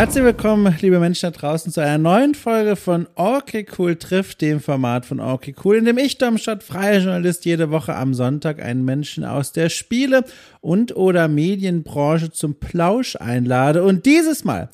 Herzlich willkommen, liebe Menschen da draußen, zu einer neuen Folge von Okay Cool trifft, dem Format von Okay Cool, in dem ich, Domstadt, freier Journalist, jede Woche am Sonntag einen Menschen aus der Spiele- und oder Medienbranche zum Plausch einlade. Und dieses Mal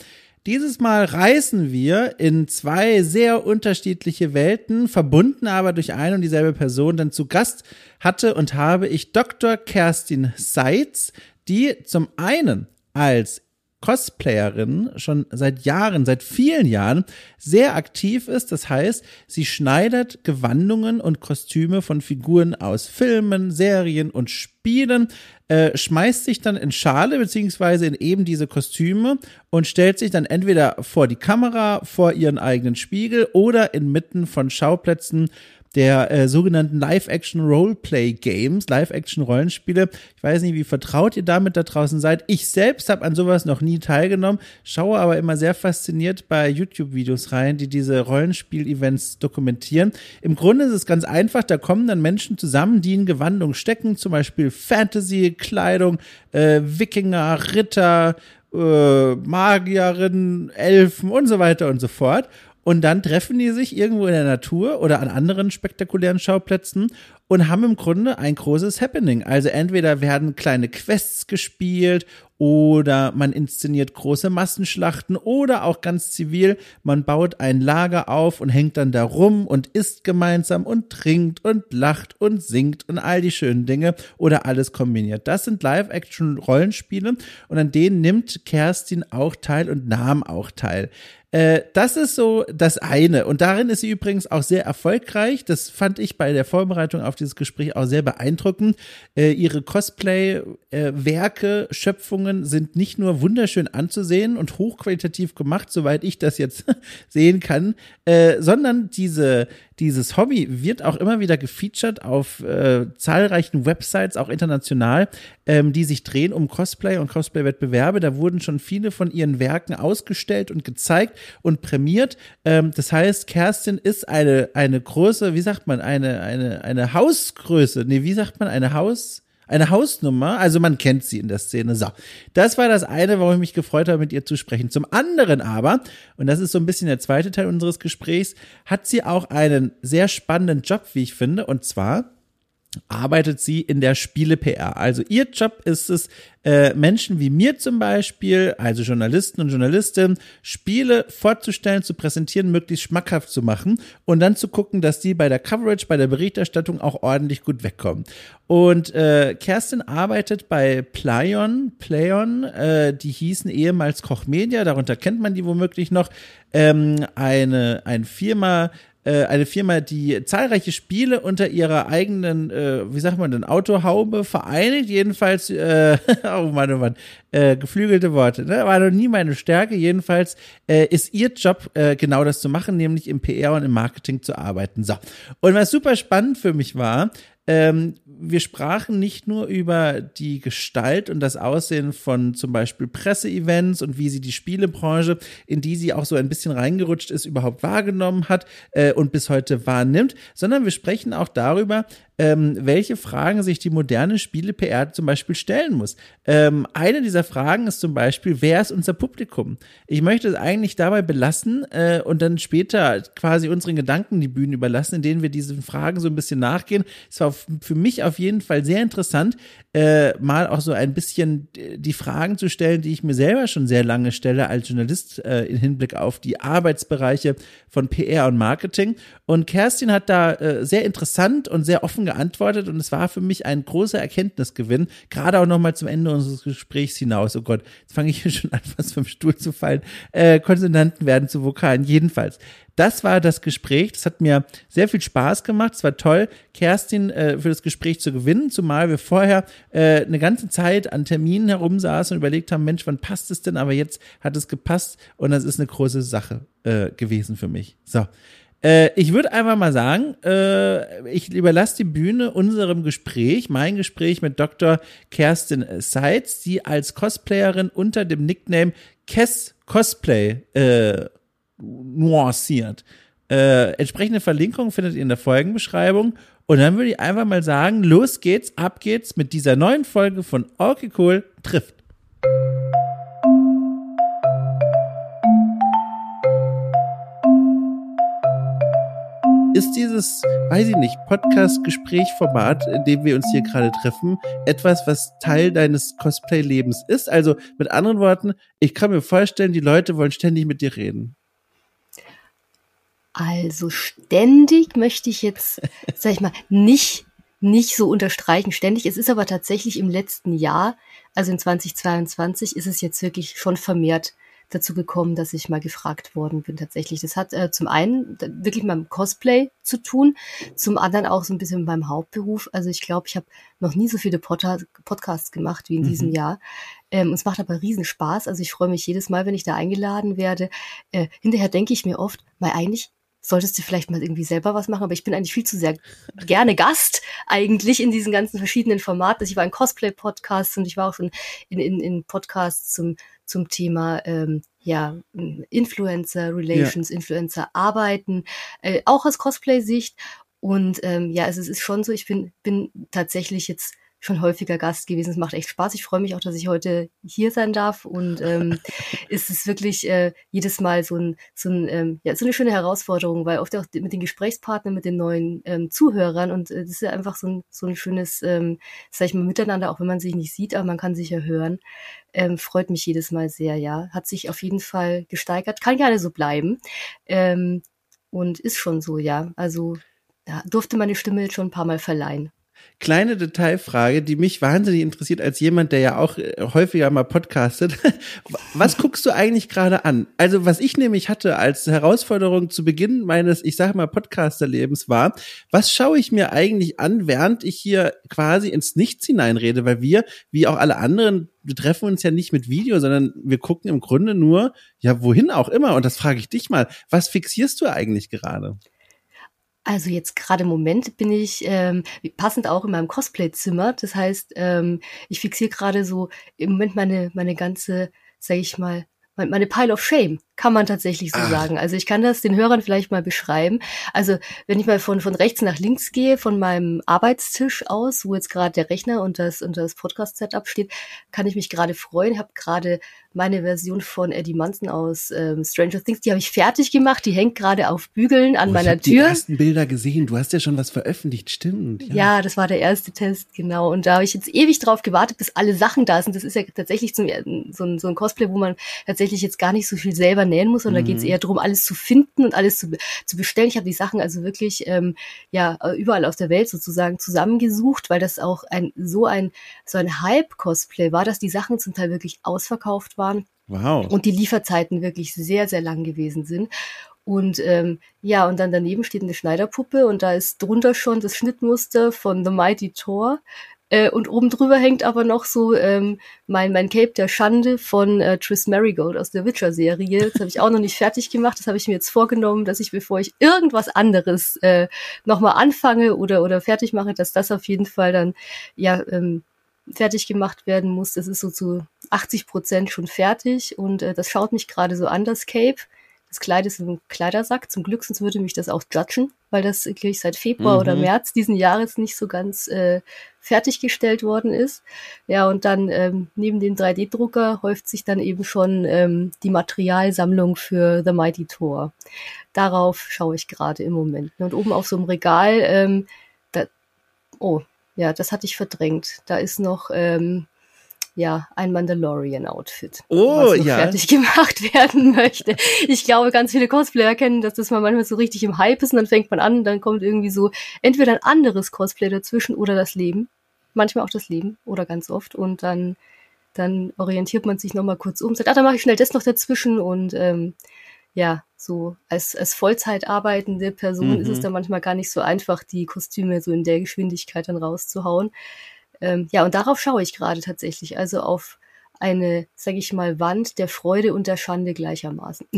dieses Mal reisen wir in zwei sehr unterschiedliche Welten, verbunden aber durch eine und dieselbe Person. Denn zu Gast hatte und habe ich Dr. Kerstin Seitz, die zum einen als Cosplayerin schon seit Jahren, seit vielen Jahren sehr aktiv ist. Das heißt, sie schneidert Gewandungen und Kostüme von Figuren aus Filmen, Serien und Spielen, äh, schmeißt sich dann in Schale beziehungsweise in eben diese Kostüme und stellt sich dann entweder vor die Kamera, vor ihren eigenen Spiegel oder inmitten von Schauplätzen der äh, sogenannten Live-Action-Roleplay-Games, Live-Action-Rollenspiele. Ich weiß nicht, wie vertraut ihr damit da draußen seid. Ich selbst habe an sowas noch nie teilgenommen, schaue aber immer sehr fasziniert bei YouTube-Videos rein, die diese Rollenspiel-Events dokumentieren. Im Grunde ist es ganz einfach, da kommen dann Menschen zusammen, die in Gewandung stecken, zum Beispiel Fantasy-Kleidung, äh, Wikinger, Ritter, äh, Magierin, Elfen und so weiter und so fort. Und dann treffen die sich irgendwo in der Natur oder an anderen spektakulären Schauplätzen und haben im Grunde ein großes Happening. Also entweder werden kleine Quests gespielt oder man inszeniert große Massenschlachten oder auch ganz zivil, man baut ein Lager auf und hängt dann da rum und isst gemeinsam und trinkt und lacht und singt und all die schönen Dinge oder alles kombiniert. Das sind Live-Action-Rollenspiele und an denen nimmt Kerstin auch teil und nahm auch teil. Äh, das ist so das eine. Und darin ist sie übrigens auch sehr erfolgreich. Das fand ich bei der Vorbereitung auf dieses Gespräch auch sehr beeindruckend. Äh, ihre Cosplay-Werke, Schöpfungen sind nicht nur wunderschön anzusehen und hochqualitativ gemacht, soweit ich das jetzt sehen kann, äh, sondern diese, dieses Hobby wird auch immer wieder gefeatured auf äh, zahlreichen Websites, auch international, ähm, die sich drehen um Cosplay und Cosplay-Wettbewerbe. Da wurden schon viele von ihren Werken ausgestellt und gezeigt und prämiert. Ähm, das heißt, Kerstin ist eine, eine große, wie sagt man, eine, eine, eine Hausgröße. Nee, wie sagt man, eine Haus, eine Hausnummer, also man kennt sie in der Szene. So, das war das eine, warum ich mich gefreut habe, mit ihr zu sprechen. Zum anderen aber, und das ist so ein bisschen der zweite Teil unseres Gesprächs, hat sie auch einen sehr spannenden Job, wie ich finde, und zwar arbeitet sie in der Spiele-PR. Also ihr Job ist es, äh, Menschen wie mir zum Beispiel, also Journalisten und Journalistinnen, Spiele vorzustellen, zu präsentieren, möglichst schmackhaft zu machen und dann zu gucken, dass die bei der Coverage, bei der Berichterstattung auch ordentlich gut wegkommen. Und äh, Kerstin arbeitet bei Playon, Playon, äh, die hießen ehemals Koch Media, darunter kennt man die womöglich noch, ähm, eine, eine Firma, äh, eine Firma, die zahlreiche Spiele unter ihrer eigenen, äh, wie sagt man denn, Autohaube vereinigt. Jedenfalls, äh, oh Mann, oh Mann, äh, geflügelte Worte. Ne? War noch nie meine Stärke. Jedenfalls äh, ist ihr Job äh, genau das zu machen, nämlich im PR und im Marketing zu arbeiten. So. Und was super spannend für mich war, ähm, wir sprachen nicht nur über die Gestalt und das Aussehen von zum Beispiel Presseevents und wie sie die Spielebranche, in die sie auch so ein bisschen reingerutscht ist, überhaupt wahrgenommen hat äh, und bis heute wahrnimmt, sondern wir sprechen auch darüber, ähm, welche Fragen sich die moderne Spiele-PR zum Beispiel stellen muss. Ähm, eine dieser Fragen ist zum Beispiel, wer ist unser Publikum? Ich möchte es eigentlich dabei belassen äh, und dann später quasi unseren Gedanken die Bühne überlassen, in denen wir diesen Fragen so ein bisschen nachgehen. Es war für mich auf jeden Fall sehr interessant, äh, mal auch so ein bisschen die Fragen zu stellen, die ich mir selber schon sehr lange stelle als Journalist äh, im Hinblick auf die Arbeitsbereiche von PR und Marketing. Und Kerstin hat da äh, sehr interessant und sehr offen geantwortet und es war für mich ein großer Erkenntnisgewinn, gerade auch nochmal zum Ende unseres Gesprächs hinaus. Oh Gott, jetzt fange ich hier schon an, fast vom Stuhl zu fallen. Äh, Konsonanten werden zu Vokalen. Jedenfalls, das war das Gespräch. Das hat mir sehr viel Spaß gemacht. Es war toll, Kerstin äh, für das Gespräch zu gewinnen, zumal wir vorher äh, eine ganze Zeit an Terminen herumsaßen und überlegt haben, Mensch, wann passt es denn? Aber jetzt hat es gepasst und das ist eine große Sache äh, gewesen für mich. So. Äh, ich würde einfach mal sagen, äh, ich überlasse die Bühne unserem Gespräch, mein Gespräch mit Dr. Kerstin Seitz, die als Cosplayerin unter dem Nickname Kess Cosplay äh, nuanciert. Äh, entsprechende Verlinkung findet ihr in der Folgenbeschreibung. Und dann würde ich einfach mal sagen, los geht's, ab geht's mit dieser neuen Folge von Okay Cool trifft. Ist dieses, weiß ich nicht, Podcast-Gespräch-Format, in dem wir uns hier gerade treffen, etwas, was Teil deines Cosplay-Lebens ist? Also mit anderen Worten, ich kann mir vorstellen, die Leute wollen ständig mit dir reden. Also ständig möchte ich jetzt, sag ich mal, nicht, nicht so unterstreichen ständig. Es ist aber tatsächlich im letzten Jahr, also in 2022, ist es jetzt wirklich schon vermehrt dazu gekommen, dass ich mal gefragt worden bin tatsächlich. Das hat äh, zum einen wirklich mit meinem Cosplay zu tun, zum anderen auch so ein bisschen mit meinem Hauptberuf. Also ich glaube, ich habe noch nie so viele Pod Podcasts gemacht wie in mhm. diesem Jahr. Ähm, es macht aber riesen Spaß. Also ich freue mich jedes Mal, wenn ich da eingeladen werde. Äh, hinterher denke ich mir oft, mal eigentlich solltest du vielleicht mal irgendwie selber was machen, aber ich bin eigentlich viel zu sehr gerne Gast eigentlich in diesen ganzen verschiedenen Formaten. Also ich war in Cosplay-Podcasts und ich war auch schon in, in, in Podcasts zum zum Thema ähm, ja, Influencer Relations, ja. Influencer arbeiten, äh, auch aus Cosplay-Sicht. Und ähm, ja, also es ist schon so, ich bin, bin tatsächlich jetzt schon häufiger Gast gewesen. Es macht echt Spaß. Ich freue mich auch, dass ich heute hier sein darf. Und ähm, es ist wirklich äh, jedes Mal so, ein, so, ein, ähm, ja, so eine schöne Herausforderung, weil oft auch mit den Gesprächspartnern, mit den neuen ähm, Zuhörern und äh, das ist ja einfach so ein, so ein schönes, ähm, sag ich mal, Miteinander, auch wenn man sich nicht sieht, aber man kann sich ja hören. Ähm, freut mich jedes Mal sehr, ja. Hat sich auf jeden Fall gesteigert. Kann gerne so bleiben. Ähm, und ist schon so, ja. Also da durfte meine Stimme jetzt schon ein paar Mal verleihen kleine Detailfrage, die mich wahnsinnig interessiert als jemand, der ja auch äh, häufiger mal podcastet. Was guckst du eigentlich gerade an? Also was ich nämlich hatte als Herausforderung zu Beginn meines, ich sage mal, Podcasterlebens war, was schaue ich mir eigentlich an, während ich hier quasi ins Nichts hineinrede? Weil wir, wie auch alle anderen, wir treffen uns ja nicht mit Video, sondern wir gucken im Grunde nur, ja, wohin auch immer. Und das frage ich dich mal. Was fixierst du eigentlich gerade? Also jetzt gerade im Moment bin ich ähm, passend auch in meinem Cosplay-Zimmer. Das heißt, ähm, ich fixiere gerade so im Moment meine meine ganze, sage ich mal, meine Pile of Shame, kann man tatsächlich so Ach. sagen. Also ich kann das den Hörern vielleicht mal beschreiben. Also wenn ich mal von, von rechts nach links gehe, von meinem Arbeitstisch aus, wo jetzt gerade der Rechner und das, und das Podcast-Setup steht, kann ich mich gerade freuen. Ich habe gerade meine Version von Eddie Munson aus ähm, Stranger Things, die habe ich fertig gemacht. Die hängt gerade auf Bügeln an oh, meiner ich Tür. Ich habe die ersten Bilder gesehen. Du hast ja schon was veröffentlicht, stimmt. Ja. ja, das war der erste Test, genau. Und da habe ich jetzt ewig drauf gewartet, bis alle Sachen da sind. Das ist ja tatsächlich zum, so, ein, so ein Cosplay, wo man tatsächlich jetzt gar nicht so viel selber nähen muss, sondern mhm. da geht es eher darum, alles zu finden und alles zu, zu bestellen. Ich habe die Sachen also wirklich ähm, ja überall aus der Welt sozusagen zusammengesucht, weil das auch ein so ein so ein Hype-Cosplay war, dass die Sachen zum Teil wirklich ausverkauft waren. Wow. Und die Lieferzeiten wirklich sehr, sehr lang gewesen sind. Und ähm, ja, und dann daneben steht eine Schneiderpuppe und da ist drunter schon das Schnittmuster von The Mighty Thor. Äh, und oben drüber hängt aber noch so ähm, mein, mein Cape der Schande von äh, Tris Marigold aus der Witcher-Serie. Das habe ich auch noch nicht fertig gemacht. Das habe ich mir jetzt vorgenommen, dass ich, bevor ich irgendwas anderes äh, nochmal anfange oder, oder fertig mache, dass das auf jeden Fall dann ja ähm, fertig gemacht werden muss. Das ist so zu 80 Prozent schon fertig und äh, das schaut mich gerade so an, das Cape. Das Kleid ist ein Kleidersack. Zum Glück, sonst würde mich das auch judgen, weil das wirklich seit Februar mhm. oder März diesen Jahres nicht so ganz äh, fertiggestellt worden ist. Ja, und dann ähm, neben dem 3D-Drucker häuft sich dann eben schon ähm, die Materialsammlung für The Mighty Thor. Darauf schaue ich gerade im Moment. Und oben auf so einem Regal, ähm, da, oh, ja, das hatte ich verdrängt. Da ist noch ähm, ja ein Mandalorian-Outfit, oh, was ja. fertig gemacht werden möchte. Ich glaube, ganz viele Cosplayer kennen dass das man manchmal so richtig im Hype ist und dann fängt man an, dann kommt irgendwie so entweder ein anderes Cosplay dazwischen oder das Leben. Manchmal auch das Leben oder ganz oft. Und dann, dann orientiert man sich nochmal kurz um, sagt, ah, dann mache ich schnell das noch dazwischen und ähm, ja, so als, als Vollzeit arbeitende Person mhm. ist es mhm. dann manchmal gar nicht so einfach, die Kostüme so in der Geschwindigkeit dann rauszuhauen. Ähm, ja, und darauf schaue ich gerade tatsächlich, also auf eine, sag ich mal, Wand der Freude und der Schande gleichermaßen.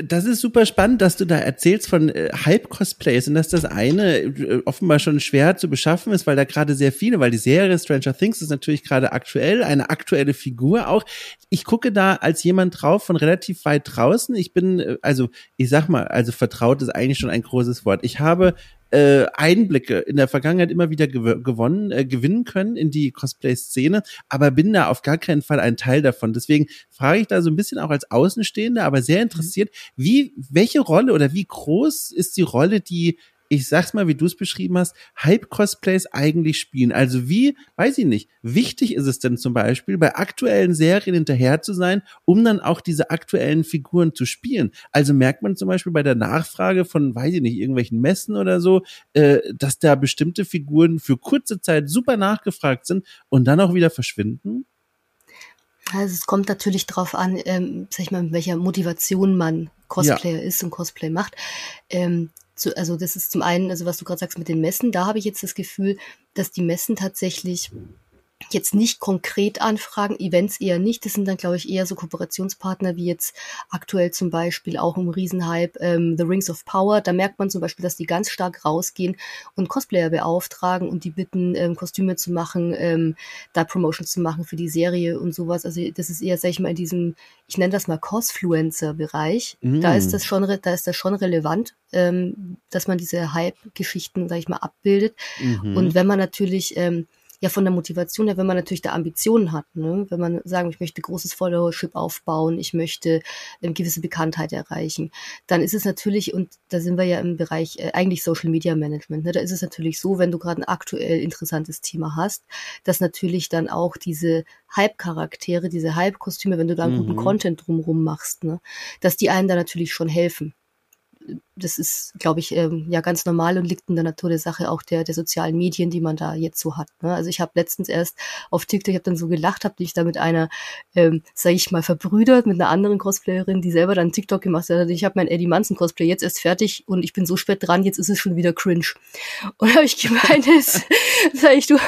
Das ist super spannend, dass du da erzählst von äh, Hype-Cosplays und dass das eine äh, offenbar schon schwer zu beschaffen ist, weil da gerade sehr viele, weil die Serie Stranger Things ist natürlich gerade aktuell, eine aktuelle Figur auch. Ich gucke da als jemand drauf von relativ weit draußen. Ich bin, äh, also ich sag mal, also vertraut ist eigentlich schon ein großes Wort. Ich habe äh, Einblicke in der Vergangenheit immer wieder gew gewonnen, äh, gewinnen können in die Cosplay-Szene, aber bin da auf gar keinen Fall ein Teil davon. Deswegen frage ich da so ein bisschen auch als Außenstehender, aber sehr interessiert, wie, welche Rolle oder wie groß ist die Rolle, die ich sag's mal, wie du es beschrieben hast, Hype-Cosplays eigentlich spielen? Also wie, weiß ich nicht, wichtig ist es denn zum Beispiel, bei aktuellen Serien hinterher zu sein, um dann auch diese aktuellen Figuren zu spielen? Also merkt man zum Beispiel bei der Nachfrage von, weiß ich nicht, irgendwelchen Messen oder so, äh, dass da bestimmte Figuren für kurze Zeit super nachgefragt sind und dann auch wieder verschwinden? Also es kommt natürlich drauf an, ähm, sag ich mal, mit welcher Motivation man Cosplayer ja. ist und Cosplay macht. Ähm, zu, also das ist zum einen, also was du gerade sagst mit den Messen, da habe ich jetzt das Gefühl, dass die Messen tatsächlich jetzt nicht konkret anfragen, Events eher nicht. Das sind dann, glaube ich, eher so Kooperationspartner wie jetzt aktuell zum Beispiel auch im Riesenhype ähm, The Rings of Power. Da merkt man zum Beispiel, dass die ganz stark rausgehen und Cosplayer beauftragen und die bitten, ähm, Kostüme zu machen, ähm, da Promotions zu machen für die Serie und sowas. Also das ist eher, sag ich mal, in diesem, ich nenne das mal Cosfluencer-Bereich. Mm. Da ist das schon, da ist das schon relevant, ähm, dass man diese Hype-Geschichten, sag ich mal, abbildet. Mhm. Und wenn man natürlich ähm, ja von der Motivation her, wenn man natürlich da Ambitionen hat, ne? wenn man sagen, ich möchte großes Followership aufbauen, ich möchte eine gewisse Bekanntheit erreichen, dann ist es natürlich, und da sind wir ja im Bereich äh, eigentlich Social Media Management, ne? da ist es natürlich so, wenn du gerade ein aktuell interessantes Thema hast, dass natürlich dann auch diese Hype-Charaktere, diese Hype-Kostüme, wenn du da einen mhm. guten Content drumrum machst, ne? dass die einen da natürlich schon helfen das ist, glaube ich, ähm, ja ganz normal und liegt in der Natur der Sache auch der, der sozialen Medien, die man da jetzt so hat. Ne? Also ich habe letztens erst auf TikTok, ich habe dann so gelacht, habe dich da mit einer, ähm, sage ich mal, verbrüdert, mit einer anderen Cosplayerin, die selber dann TikTok gemacht hat. Ich habe mein Eddie Manson Cosplay jetzt erst fertig und ich bin so spät dran, jetzt ist es schon wieder cringe. Und habe ich gemeint, sag ich, du,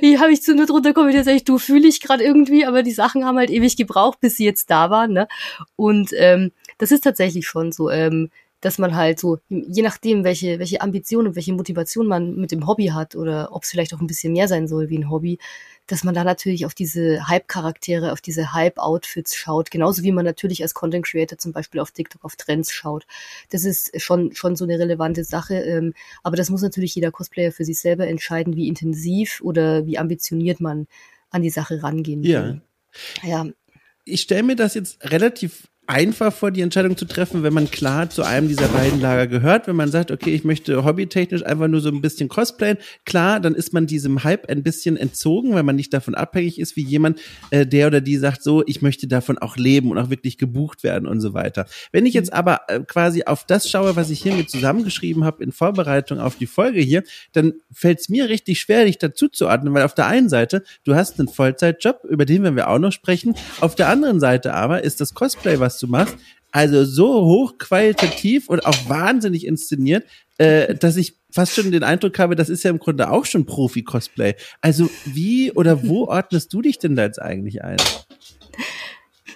hier habe ich zu nur drunter kommentiert, sag ich, du fühle ich gerade irgendwie, aber die Sachen haben halt ewig gebraucht, bis sie jetzt da waren. Ne? Und ähm, das ist tatsächlich schon so. Ähm, dass man halt so, je nachdem, welche, welche Ambition und welche Motivation man mit dem Hobby hat oder ob es vielleicht auch ein bisschen mehr sein soll wie ein Hobby, dass man da natürlich auf diese Hype-Charaktere, auf diese Hype-Outfits schaut, genauso wie man natürlich als Content Creator zum Beispiel auf TikTok auf Trends schaut. Das ist schon, schon so eine relevante Sache, ähm, aber das muss natürlich jeder Cosplayer für sich selber entscheiden, wie intensiv oder wie ambitioniert man an die Sache rangehen will. Ja. ja. Ich stelle mir das jetzt relativ einfach vor, die Entscheidung zu treffen, wenn man klar zu einem dieser beiden Lager gehört. Wenn man sagt, okay, ich möchte hobbytechnisch einfach nur so ein bisschen cosplayen, klar, dann ist man diesem Hype ein bisschen entzogen, weil man nicht davon abhängig ist, wie jemand, äh, der oder die sagt, so, ich möchte davon auch leben und auch wirklich gebucht werden und so weiter. Wenn ich jetzt aber äh, quasi auf das schaue, was ich hier mit zusammengeschrieben habe in Vorbereitung auf die Folge hier, dann fällt es mir richtig schwer, dich dazu zu ordnen, weil auf der einen Seite, du hast einen Vollzeitjob, über den werden wir auch noch sprechen. Auf der anderen Seite aber ist das Cosplay, was du machst, also so hochqualitativ und auch wahnsinnig inszeniert, äh, dass ich fast schon den Eindruck habe, das ist ja im Grunde auch schon Profi-Cosplay. Also wie oder wo ordnest du dich denn da jetzt eigentlich ein?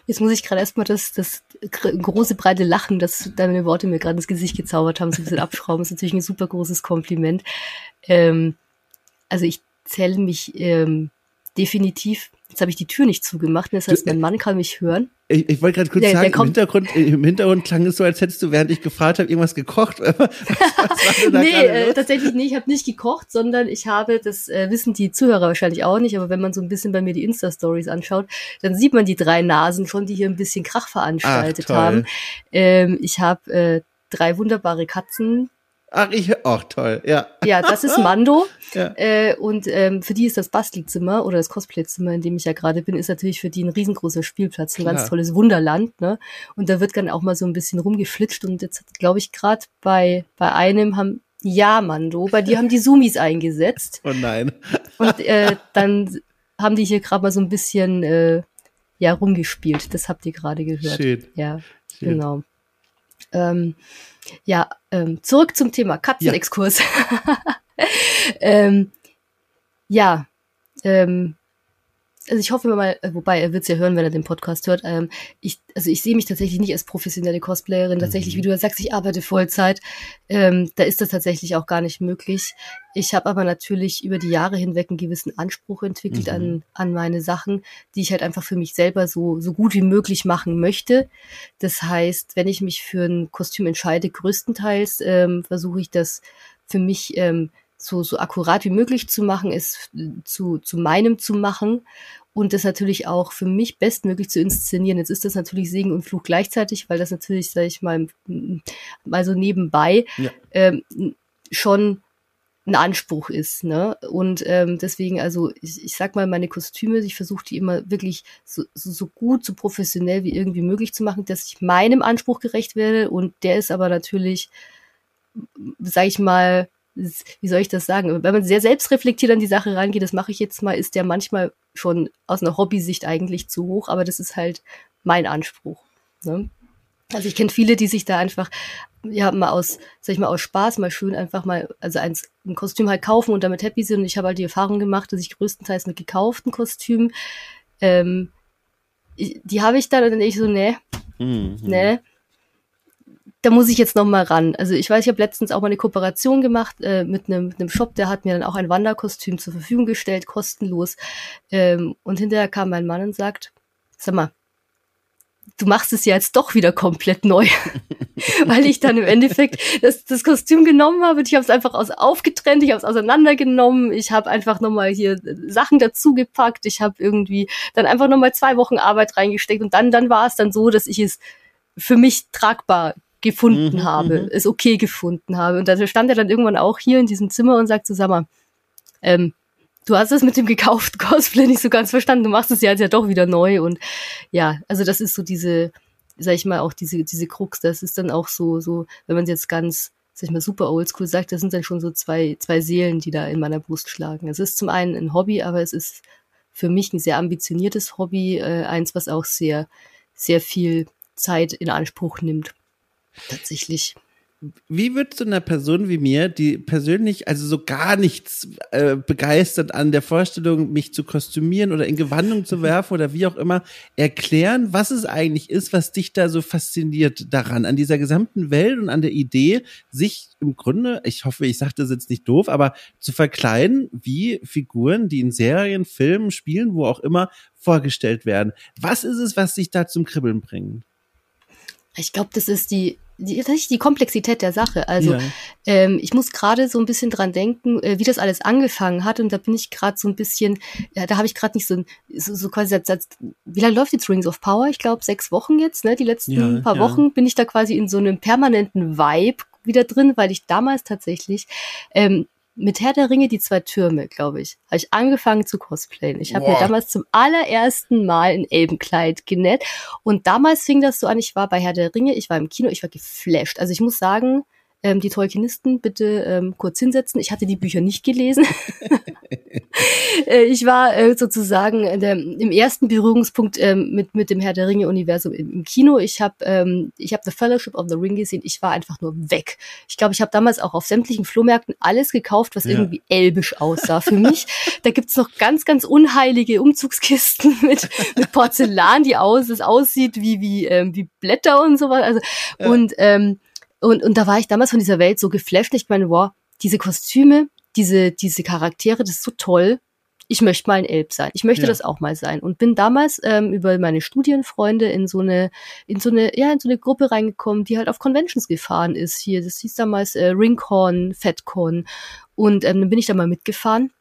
Jetzt muss ich gerade erstmal das, das große, breite Lachen, das deine Worte mir gerade ins Gesicht gezaubert haben, so ein bisschen abschrauben, ist natürlich ein super großes Kompliment. Ähm, also ich zähle mich ähm, definitiv, jetzt habe ich die Tür nicht zugemacht, das heißt, mein Mann kann mich hören. Ich, ich wollte gerade kurz der, sagen, der im, Hintergrund, im Hintergrund klang es so, als hättest du, während ich gefragt habe, irgendwas gekocht. nee, äh, tatsächlich nicht. Ich habe nicht gekocht, sondern ich habe, das äh, wissen die Zuhörer wahrscheinlich auch nicht, aber wenn man so ein bisschen bei mir die Insta-Stories anschaut, dann sieht man die drei Nasen schon, die hier ein bisschen Krach veranstaltet Ach, haben. Ähm, ich habe äh, drei wunderbare Katzen, Ach, ich, ach toll, ja. Ja, das ist Mando. ja. Äh, und ähm, für die ist das Bastelzimmer oder das Cosplayzimmer, in dem ich ja gerade bin, ist natürlich für die ein riesengroßer Spielplatz, ein Klar. ganz tolles Wunderland. Ne? Und da wird dann auch mal so ein bisschen rumgeflitscht. Und jetzt glaube ich gerade bei bei einem haben ja Mando, bei dir haben die Sumis eingesetzt. Oh nein. Und äh, dann haben die hier gerade mal so ein bisschen äh, ja rumgespielt. Das habt ihr gerade gehört. Schön. Ja, Schön. genau. Ähm, ja, ähm, zurück zum Thema Katzenexkurs. Ja, ähm, ja ähm, also ich hoffe mal, äh, wobei er wird es ja hören, wenn er den Podcast hört. Ähm, ich, also ich sehe mich tatsächlich nicht als professionelle Cosplayerin. Tatsächlich, mhm. wie du ja sagst, ich arbeite Vollzeit. Ähm, da ist das tatsächlich auch gar nicht möglich. Ich habe aber natürlich über die Jahre hinweg einen gewissen Anspruch entwickelt mhm. an, an meine Sachen, die ich halt einfach für mich selber so, so gut wie möglich machen möchte. Das heißt, wenn ich mich für ein Kostüm entscheide, größtenteils ähm, versuche ich das für mich ähm, so, so akkurat wie möglich zu machen, ist zu, zu meinem zu machen und das natürlich auch für mich bestmöglich zu inszenieren. Jetzt ist das natürlich Segen und Fluch gleichzeitig, weil das natürlich, sage ich mal, mal so nebenbei ja. ähm, schon ein Anspruch ist. Ne? Und ähm, deswegen, also ich, ich sag mal, meine Kostüme, ich versuche die immer wirklich so, so, so gut, so professionell wie irgendwie möglich zu machen, dass ich meinem Anspruch gerecht werde. Und der ist aber natürlich, sag ich mal, wie soll ich das sagen? Wenn man sehr selbstreflektiert an die Sache rangeht, das mache ich jetzt mal, ist der manchmal schon aus einer Hobbysicht eigentlich zu hoch, aber das ist halt mein Anspruch. Ne? Also ich kenne viele, die sich da einfach ja mal aus, sag ich mal, aus Spaß mal schön einfach mal, also eins, ein Kostüm halt kaufen und damit happy sind. Und ich habe halt die Erfahrung gemacht, dass ich größtenteils mit gekauften Kostümen, ähm, die habe ich dann und dann ich so, ne, mhm. ne, da muss ich jetzt noch mal ran. Also ich weiß, ich habe letztens auch mal eine Kooperation gemacht äh, mit einem mit Shop, der hat mir dann auch ein Wanderkostüm zur Verfügung gestellt, kostenlos. Ähm, und hinterher kam mein Mann und sagt, sag mal, du machst es ja jetzt doch wieder komplett neu, weil ich dann im Endeffekt das, das Kostüm genommen habe. Ich habe es einfach aus, aufgetrennt, ich habe es auseinandergenommen, ich habe einfach nochmal hier Sachen dazugepackt, ich habe irgendwie dann einfach nochmal zwei Wochen Arbeit reingesteckt und dann, dann war es dann so, dass ich es für mich tragbar gefunden mhm, habe, mhm. es okay gefunden habe. Und da stand er dann irgendwann auch hier in diesem Zimmer und sagt mal, ähm, du hast es mit dem gekauften Cosplay nicht so ganz verstanden, du machst es ja jetzt ja doch wieder neu und ja, also das ist so diese, sag ich mal, auch diese, diese Krux, das ist dann auch so, so, wenn man jetzt ganz, sag ich mal, super oldschool sagt, das sind dann schon so zwei, zwei Seelen, die da in meiner Brust schlagen. Es ist zum einen ein Hobby, aber es ist für mich ein sehr ambitioniertes Hobby, äh, eins, was auch sehr, sehr viel Zeit in Anspruch nimmt. Tatsächlich wie würdest du einer Person wie mir, die persönlich also so gar nichts äh, begeistert an der Vorstellung, mich zu kostümieren oder in Gewandung zu werfen oder wie auch immer, erklären, was es eigentlich ist, was dich da so fasziniert daran, an dieser gesamten Welt und an der Idee, sich im Grunde, ich hoffe, ich sage das jetzt nicht doof, aber zu verkleiden wie Figuren, die in Serien, Filmen, Spielen, wo auch immer vorgestellt werden. Was ist es, was dich da zum Kribbeln bringt? Ich glaube, das ist die die, tatsächlich die Komplexität der Sache. Also ja. ähm, ich muss gerade so ein bisschen dran denken, äh, wie das alles angefangen hat. Und da bin ich gerade so ein bisschen, ja, da habe ich gerade nicht so, so, so quasi, als, als, wie lange läuft jetzt Rings of Power? Ich glaube sechs Wochen jetzt, ne? Die letzten ja, paar ja. Wochen bin ich da quasi in so einem permanenten Vibe wieder drin, weil ich damals tatsächlich ähm, mit Herr der Ringe, die zwei Türme, glaube ich, habe ich angefangen zu cosplayen. Ich habe mir damals zum allerersten Mal ein Elbenkleid genäht. Und damals fing das so an, ich war bei Herr der Ringe, ich war im Kino, ich war geflasht. Also ich muss sagen, ähm, die Tolkienisten bitte ähm, kurz hinsetzen. Ich hatte die Bücher nicht gelesen. äh, ich war äh, sozusagen der, im ersten Berührungspunkt ähm, mit mit dem Herr der Ringe Universum im, im Kino. Ich habe ähm, ich habe The Fellowship of the Ring gesehen. Ich war einfach nur weg. Ich glaube, ich habe damals auch auf sämtlichen Flohmärkten alles gekauft, was ja. irgendwie elbisch aussah für mich. da gibt's noch ganz ganz unheilige Umzugskisten mit mit Porzellan, die aus es aussieht wie wie ähm, wie Blätter und sowas. Also ja. und ähm, und, und da war ich damals von dieser Welt so geflasht. Ich meine, wow, diese Kostüme, diese, diese Charaktere, das ist so toll. Ich möchte mal ein Elb sein. Ich möchte ja. das auch mal sein. Und bin damals ähm, über meine Studienfreunde in so eine, in so eine, ja, in so eine Gruppe reingekommen, die halt auf Conventions gefahren ist. Hier, das hieß damals äh, Ringcon, FedCon. Und ähm, dann bin ich da mal mitgefahren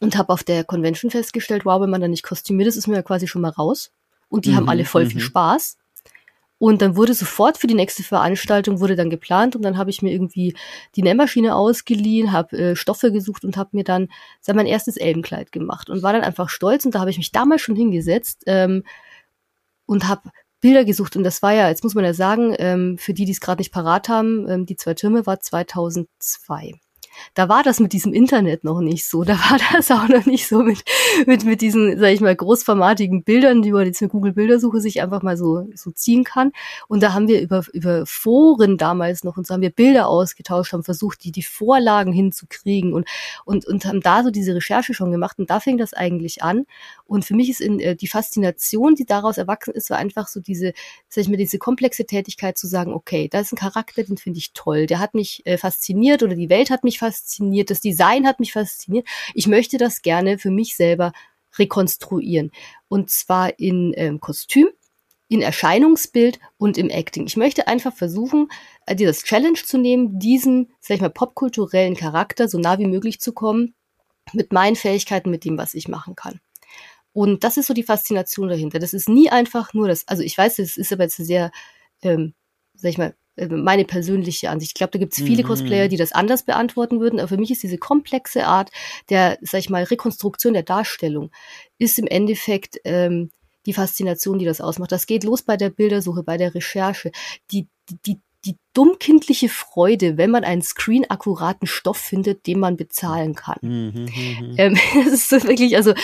und habe auf der Convention festgestellt, wow, wenn man da nicht kostümiert ist, ist man ja quasi schon mal raus. Und die mhm, haben alle voll mhm. viel Spaß. Und dann wurde sofort für die nächste Veranstaltung wurde dann geplant und dann habe ich mir irgendwie die Nähmaschine ausgeliehen, habe äh, Stoffe gesucht und habe mir dann sag, mein erstes Elbenkleid gemacht und war dann einfach stolz und da habe ich mich damals schon hingesetzt ähm, und habe Bilder gesucht und das war ja, jetzt muss man ja sagen, ähm, für die, die es gerade nicht parat haben, ähm, die zwei Türme war 2002 da war das mit diesem Internet noch nicht so. Da war das auch noch nicht so mit, mit, mit diesen, sag ich mal, großformatigen Bildern, die man jetzt mit Google Bildersuche sich einfach mal so, so ziehen kann. Und da haben wir über, über Foren damals noch, und so haben wir Bilder ausgetauscht, haben versucht, die, die Vorlagen hinzukriegen und, und, und haben da so diese Recherche schon gemacht. Und da fing das eigentlich an. Und für mich ist in, äh, die Faszination, die daraus erwachsen ist, war einfach so diese, sag ich mal, diese komplexe Tätigkeit zu sagen, okay, da ist ein Charakter, den finde ich toll. Der hat mich äh, fasziniert oder die Welt hat mich fasziniert fasziniert, das Design hat mich fasziniert. Ich möchte das gerne für mich selber rekonstruieren. Und zwar in ähm, Kostüm, in Erscheinungsbild und im Acting. Ich möchte einfach versuchen, äh, dieses Challenge zu nehmen, diesen, sag ich mal, popkulturellen Charakter so nah wie möglich zu kommen, mit meinen Fähigkeiten, mit dem, was ich machen kann. Und das ist so die Faszination dahinter. Das ist nie einfach nur das, also ich weiß, das ist aber jetzt sehr, ähm, sag ich mal, meine persönliche Ansicht. Ich glaube, da gibt es viele mhm. Cosplayer, die das anders beantworten würden, aber für mich ist diese komplexe Art der, sag ich mal, Rekonstruktion der Darstellung, ist im Endeffekt ähm, die Faszination, die das ausmacht. Das geht los bei der Bildersuche, bei der Recherche. Die, die, die dummkindliche Freude, wenn man einen screen-akkuraten Stoff findet, den man bezahlen kann. Mhm, mhm, mhm. ähm, das ist wirklich, also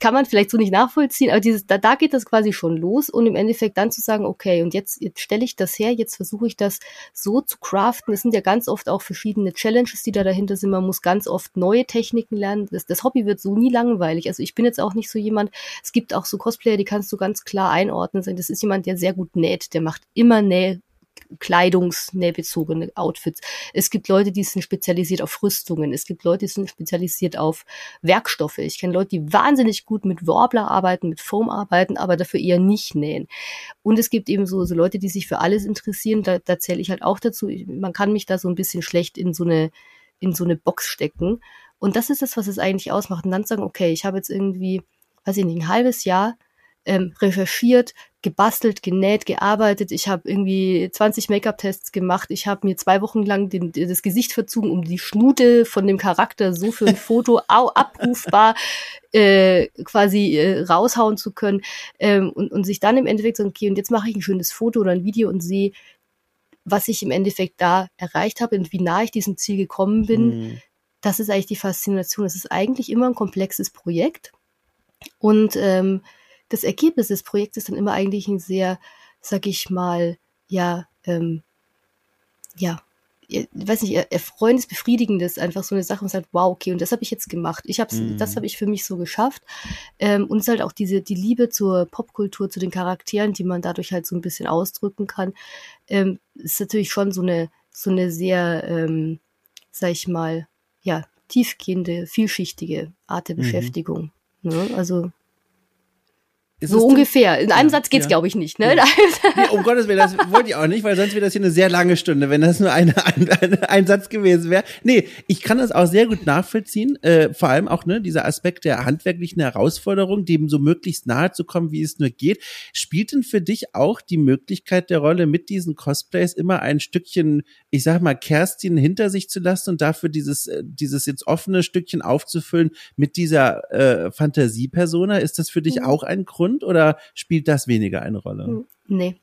kann man vielleicht so nicht nachvollziehen, aber dieses, da, da geht das quasi schon los und im Endeffekt dann zu sagen, okay, und jetzt, jetzt stelle ich das her, jetzt versuche ich das so zu craften. Es sind ja ganz oft auch verschiedene Challenges, die da dahinter sind. Man muss ganz oft neue Techniken lernen. Das, das Hobby wird so nie langweilig. Also ich bin jetzt auch nicht so jemand, es gibt auch so Cosplayer, die kannst du ganz klar einordnen. Das ist jemand, der sehr gut näht, der macht immer Näh kleidungsnähbezogene Outfits. Es gibt Leute, die sind spezialisiert auf Rüstungen. Es gibt Leute, die sind spezialisiert auf Werkstoffe. Ich kenne Leute, die wahnsinnig gut mit Warbler arbeiten, mit Foam arbeiten, aber dafür eher nicht nähen. Und es gibt eben so, so Leute, die sich für alles interessieren. Da, da zähle ich halt auch dazu. Man kann mich da so ein bisschen schlecht in so eine, in so eine Box stecken. Und das ist das, was es eigentlich ausmacht. Und dann sagen, okay, ich habe jetzt irgendwie, weiß ich nicht, ein halbes Jahr ähm, recherchiert, gebastelt, genäht, gearbeitet. Ich habe irgendwie 20 Make-up-Tests gemacht. Ich habe mir zwei Wochen lang den, das Gesicht verzogen, um die Schnute von dem Charakter so für ein Foto au, abrufbar äh, quasi äh, raushauen zu können ähm, und, und sich dann im Endeffekt sagen, okay, und jetzt mache ich ein schönes Foto oder ein Video und sehe, was ich im Endeffekt da erreicht habe und wie nah ich diesem Ziel gekommen bin. Mhm. Das ist eigentlich die Faszination. Es ist eigentlich immer ein komplexes Projekt. Und ähm, das Ergebnis des Projekts ist dann immer eigentlich ein sehr, sag ich mal, ja, ähm, ja, ich weiß nicht, erfreuendes, befriedigendes, einfach so eine Sache und sagt, wow, okay, und das habe ich jetzt gemacht. Ich hab's, mhm. das habe ich für mich so geschafft. Ähm, und es ist halt auch diese, die Liebe zur Popkultur, zu den Charakteren, die man dadurch halt so ein bisschen ausdrücken kann, ähm, ist natürlich schon so eine, so eine sehr, ähm, sag ich mal, ja, tiefgehende, vielschichtige Art der mhm. Beschäftigung. Ne? Also ist so ungefähr. In einem ja, Satz geht's, ja. glaube ich, nicht. Ne? Ja. Nee, um Gottes Willen, das wollte ich auch nicht, weil sonst wäre das hier eine sehr lange Stunde, wenn das nur eine, ein, ein, ein Satz gewesen wäre. Nee, ich kann das auch sehr gut nachvollziehen. Äh, vor allem auch ne, dieser Aspekt der handwerklichen Herausforderung, dem so möglichst nahe zu kommen, wie es nur geht. Spielt denn für dich auch die Möglichkeit der Rolle mit diesen Cosplays immer ein Stückchen, ich sag mal, Kerstin hinter sich zu lassen und dafür dieses, äh, dieses jetzt offene Stückchen aufzufüllen mit dieser äh, Fantasiepersona? Ist das für dich mhm. auch ein Grund? Grund oder spielt das weniger eine Rolle? Hm, nee.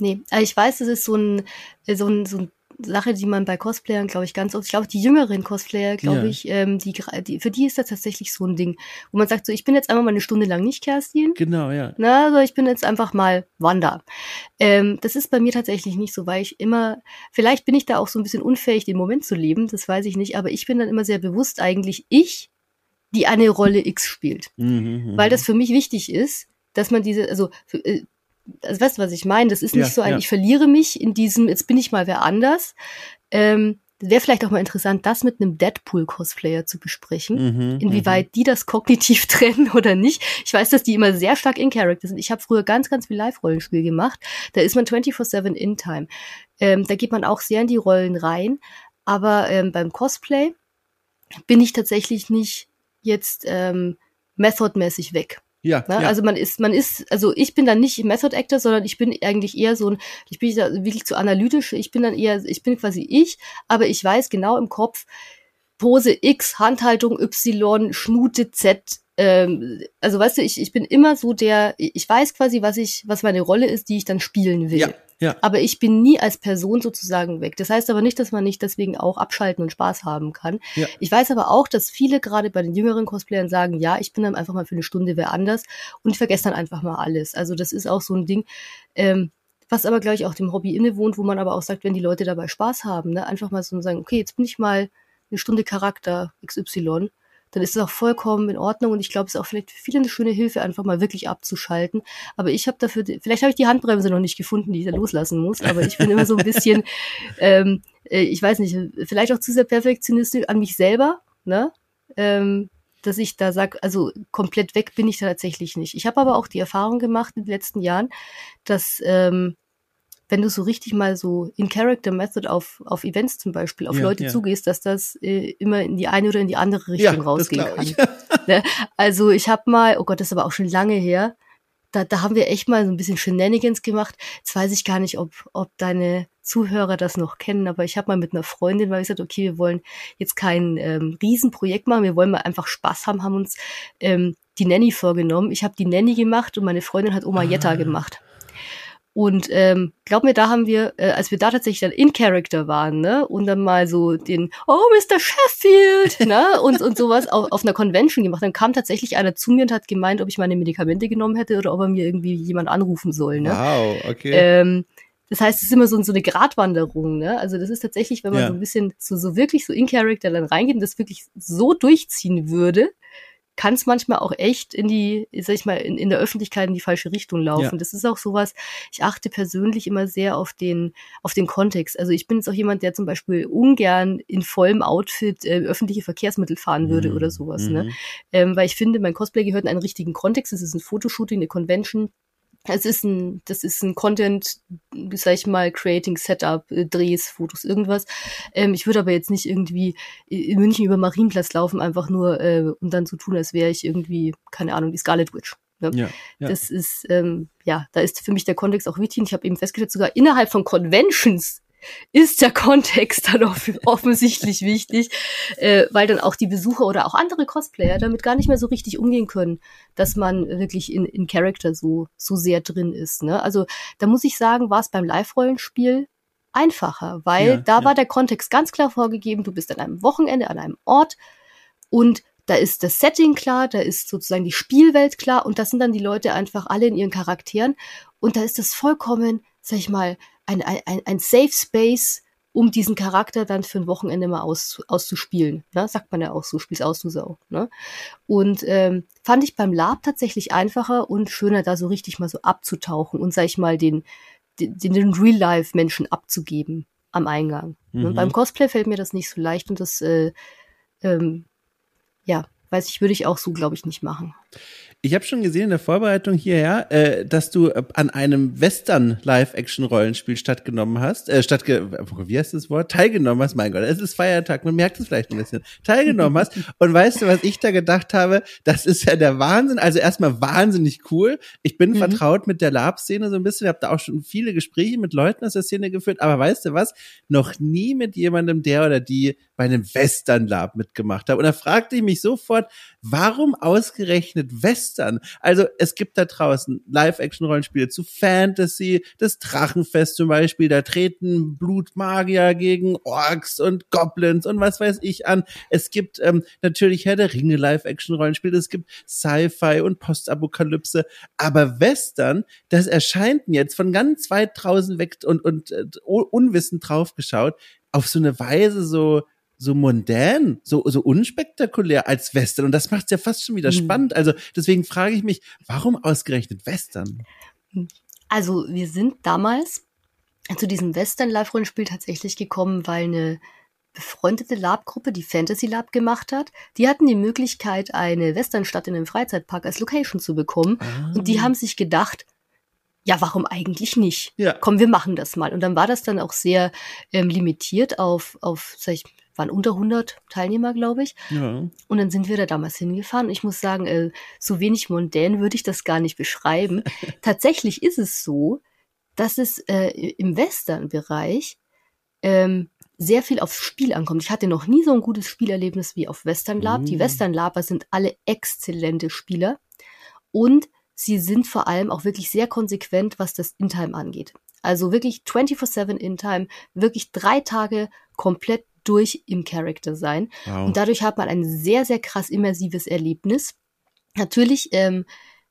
Nee, also ich weiß, das ist so ein, so ein, so ein Sache, die man bei Cosplayern, glaube ich, ganz oft, ich glaube, die jüngeren Cosplayer, glaube ja. ich, ähm, die, die, für die ist das tatsächlich so ein Ding, wo man sagt, so, ich bin jetzt einfach mal eine Stunde lang nicht Kerstin. Genau, ja. Na, also ich bin jetzt einfach mal Wanda. Ähm, das ist bei mir tatsächlich nicht so, weil ich immer, vielleicht bin ich da auch so ein bisschen unfähig, den Moment zu leben, das weiß ich nicht, aber ich bin dann immer sehr bewusst eigentlich ich, die eine Rolle X spielt. Mhm, mhm weil das für mich wichtig ist, dass man diese, also, äh, also weißt du, was ich meine? Das ist nicht ja, so ein, ja. ich verliere mich in diesem, jetzt bin ich mal wer anders. Ähm, Wäre vielleicht auch mal interessant, das mit einem Deadpool-Cosplayer zu besprechen, mhm, inwieweit mhm. die das kognitiv trennen oder nicht. Ich weiß, dass die immer sehr stark in Character sind. Ich habe früher ganz, ganz viel Live-Rollenspiel gemacht. Da ist man 24-7 in Time. Ähm, da geht man auch sehr in die Rollen rein. Aber ähm, beim Cosplay bin ich tatsächlich nicht jetzt ähm, methodmäßig weg. Ja, ne? ja. Also man ist, man ist, also ich bin dann nicht Method Actor, sondern ich bin eigentlich eher so ein, ich bin wirklich zu analytisch, ich bin dann eher, ich bin quasi ich, aber ich weiß genau im Kopf, Pose X, Handhaltung Y, Schnute Z, ähm, also weißt du, ich, ich bin immer so der, ich weiß quasi, was ich, was meine Rolle ist, die ich dann spielen will. Ja, ja. Aber ich bin nie als Person sozusagen weg. Das heißt aber nicht, dass man nicht deswegen auch abschalten und Spaß haben kann. Ja. Ich weiß aber auch, dass viele gerade bei den jüngeren Cosplayern sagen, ja, ich bin dann einfach mal für eine Stunde wer anders und ich vergesse dann einfach mal alles. Also das ist auch so ein Ding, ähm, was aber, glaube ich, auch dem Hobby innewohnt, wo man aber auch sagt, wenn die Leute dabei Spaß haben, ne, einfach mal so sagen, okay, jetzt bin ich mal eine Stunde Charakter XY dann ist es auch vollkommen in Ordnung und ich glaube, es ist auch vielleicht für viele eine schöne Hilfe, einfach mal wirklich abzuschalten. Aber ich habe dafür, vielleicht habe ich die Handbremse noch nicht gefunden, die ich da loslassen muss, aber ich bin immer so ein bisschen, ähm, äh, ich weiß nicht, vielleicht auch zu sehr perfektionistisch an mich selber, ne? Ähm, dass ich da sag, also komplett weg bin ich tatsächlich nicht. Ich habe aber auch die Erfahrung gemacht in den letzten Jahren, dass ähm, wenn du so richtig mal so in Character Method auf, auf Events zum Beispiel, auf ja, Leute ja. zugehst, dass das äh, immer in die eine oder in die andere Richtung ja, rausgehen kann. Ich. ne? Also ich habe mal, oh Gott, das ist aber auch schon lange her, da, da haben wir echt mal so ein bisschen Shenanigans gemacht. Jetzt weiß ich gar nicht, ob, ob deine Zuhörer das noch kennen, aber ich habe mal mit einer Freundin, weil ich gesagt, okay, wir wollen jetzt kein ähm, Riesenprojekt machen, wir wollen mal einfach Spaß haben, haben uns ähm, die Nanny vorgenommen. Ich habe die Nanny gemacht und meine Freundin hat Oma ah. Jetta gemacht. Und ähm, glaub mir, da haben wir, äh, als wir da tatsächlich dann in Character waren, ne, und dann mal so den, oh, Mr. Sheffield, ne, und, und sowas auf, auf einer Convention gemacht, dann kam tatsächlich einer zu mir und hat gemeint, ob ich meine Medikamente genommen hätte oder ob er mir irgendwie jemand anrufen soll, ne. Wow, okay. Ähm, das heißt, es ist immer so, so eine Gratwanderung, ne? Also das ist tatsächlich, wenn man ja. so ein bisschen so, so wirklich so in Character dann reingeht und das wirklich so durchziehen würde, kann es manchmal auch echt in die, sag ich mal, in, in der Öffentlichkeit in die falsche Richtung laufen. Ja. Das ist auch sowas, ich achte persönlich immer sehr auf den, auf den Kontext. Also ich bin jetzt auch jemand, der zum Beispiel ungern in vollem Outfit äh, öffentliche Verkehrsmittel fahren würde mhm. oder sowas. Ne? Mhm. Ne? Ähm, weil ich finde, mein Cosplay gehört in einen richtigen Kontext. Es ist ein Fotoshooting, eine Convention es ist ein, das ist ein Content, sag ich mal, Creating Setup, äh, Drehs, Fotos, irgendwas. Ähm, ich würde aber jetzt nicht irgendwie in München über Marienplatz laufen, einfach nur, äh, um dann zu tun, als wäre ich irgendwie, keine Ahnung, die Scarlet Witch. Ne? Ja, ja. Das ist, ähm, ja, da ist für mich der Kontext auch wichtig. Ich habe eben festgestellt, sogar innerhalb von Conventions ist der Kontext dann off offensichtlich wichtig, äh, weil dann auch die Besucher oder auch andere Cosplayer damit gar nicht mehr so richtig umgehen können, dass man wirklich in, in Character so, so sehr drin ist. Ne? Also da muss ich sagen, war es beim Live-Rollenspiel einfacher, weil ja, da ja. war der Kontext ganz klar vorgegeben, du bist an einem Wochenende, an einem Ort und da ist das Setting klar, da ist sozusagen die Spielwelt klar und das sind dann die Leute einfach alle in ihren Charakteren und da ist das vollkommen, sag ich mal, ein, ein, ein Safe Space, um diesen Charakter dann für ein Wochenende mal aus, auszuspielen. Ne? Sagt man ja auch so, spiel's aus, du Sau. Ne? Und ähm, fand ich beim Lab tatsächlich einfacher und schöner, da so richtig mal so abzutauchen und, sag ich mal, den, den, den Real-Life-Menschen abzugeben am Eingang. Ne? Mhm. beim Cosplay fällt mir das nicht so leicht und das, äh, ähm, ja, weiß ich, würde ich auch so, glaube ich, nicht machen. Ich habe schon gesehen in der Vorbereitung hierher, äh, dass du äh, an einem Western Live-Action-Rollenspiel stattgenommen hast, äh, stattge wie heißt das Wort? Teilgenommen hast, mein Gott, es ist Feiertag, man merkt es vielleicht ein bisschen. Teilgenommen hast. Und weißt du, was ich da gedacht habe? Das ist ja der Wahnsinn. Also erstmal wahnsinnig cool. Ich bin mhm. vertraut mit der Lab-Szene so ein bisschen, Ich habe da auch schon viele Gespräche mit Leuten aus der Szene geführt, aber weißt du was? Noch nie mit jemandem, der oder die bei einem Western Lab mitgemacht hat. Und da fragte ich mich sofort, warum ausgerechnet Western? Also es gibt da draußen Live-Action-Rollenspiele zu Fantasy, das Drachenfest zum Beispiel, da treten Blutmagier gegen Orks und Goblins und was weiß ich an. Es gibt ähm, natürlich Herr der Ringe Live-Action-Rollenspiele, es gibt Sci-Fi und Postapokalypse, aber Western, das erscheint jetzt von ganz weit draußen weg und, und äh, unwissend draufgeschaut, auf so eine Weise so so mondän, so, so unspektakulär als Western. Und das macht es ja fast schon wieder mhm. spannend. Also deswegen frage ich mich, warum ausgerechnet Western? Also wir sind damals zu diesem Western-Live-Rollenspiel tatsächlich gekommen, weil eine befreundete Lab-Gruppe, die Fantasy Lab gemacht hat, die hatten die Möglichkeit, eine Westernstadt in einem Freizeitpark als Location zu bekommen. Ah. Und die haben sich gedacht, ja, warum eigentlich nicht? Ja. Komm, wir machen das mal. Und dann war das dann auch sehr ähm, limitiert auf, auf, sag ich, waren unter 100 Teilnehmer, glaube ich. Ja. Und dann sind wir da damals hingefahren. Ich muss sagen, äh, so wenig mondän würde ich das gar nicht beschreiben. Tatsächlich ist es so, dass es äh, im Western-Bereich ähm, sehr viel aufs Spiel ankommt. Ich hatte noch nie so ein gutes Spielerlebnis wie auf Western Lab. Mm. Die Western Laber sind alle exzellente Spieler und sie sind vor allem auch wirklich sehr konsequent, was das In-Time angeht. Also wirklich 24-7 In-Time, wirklich drei Tage komplett durch im Charakter sein. Wow. Und dadurch hat man ein sehr, sehr krass immersives Erlebnis. Natürlich ähm,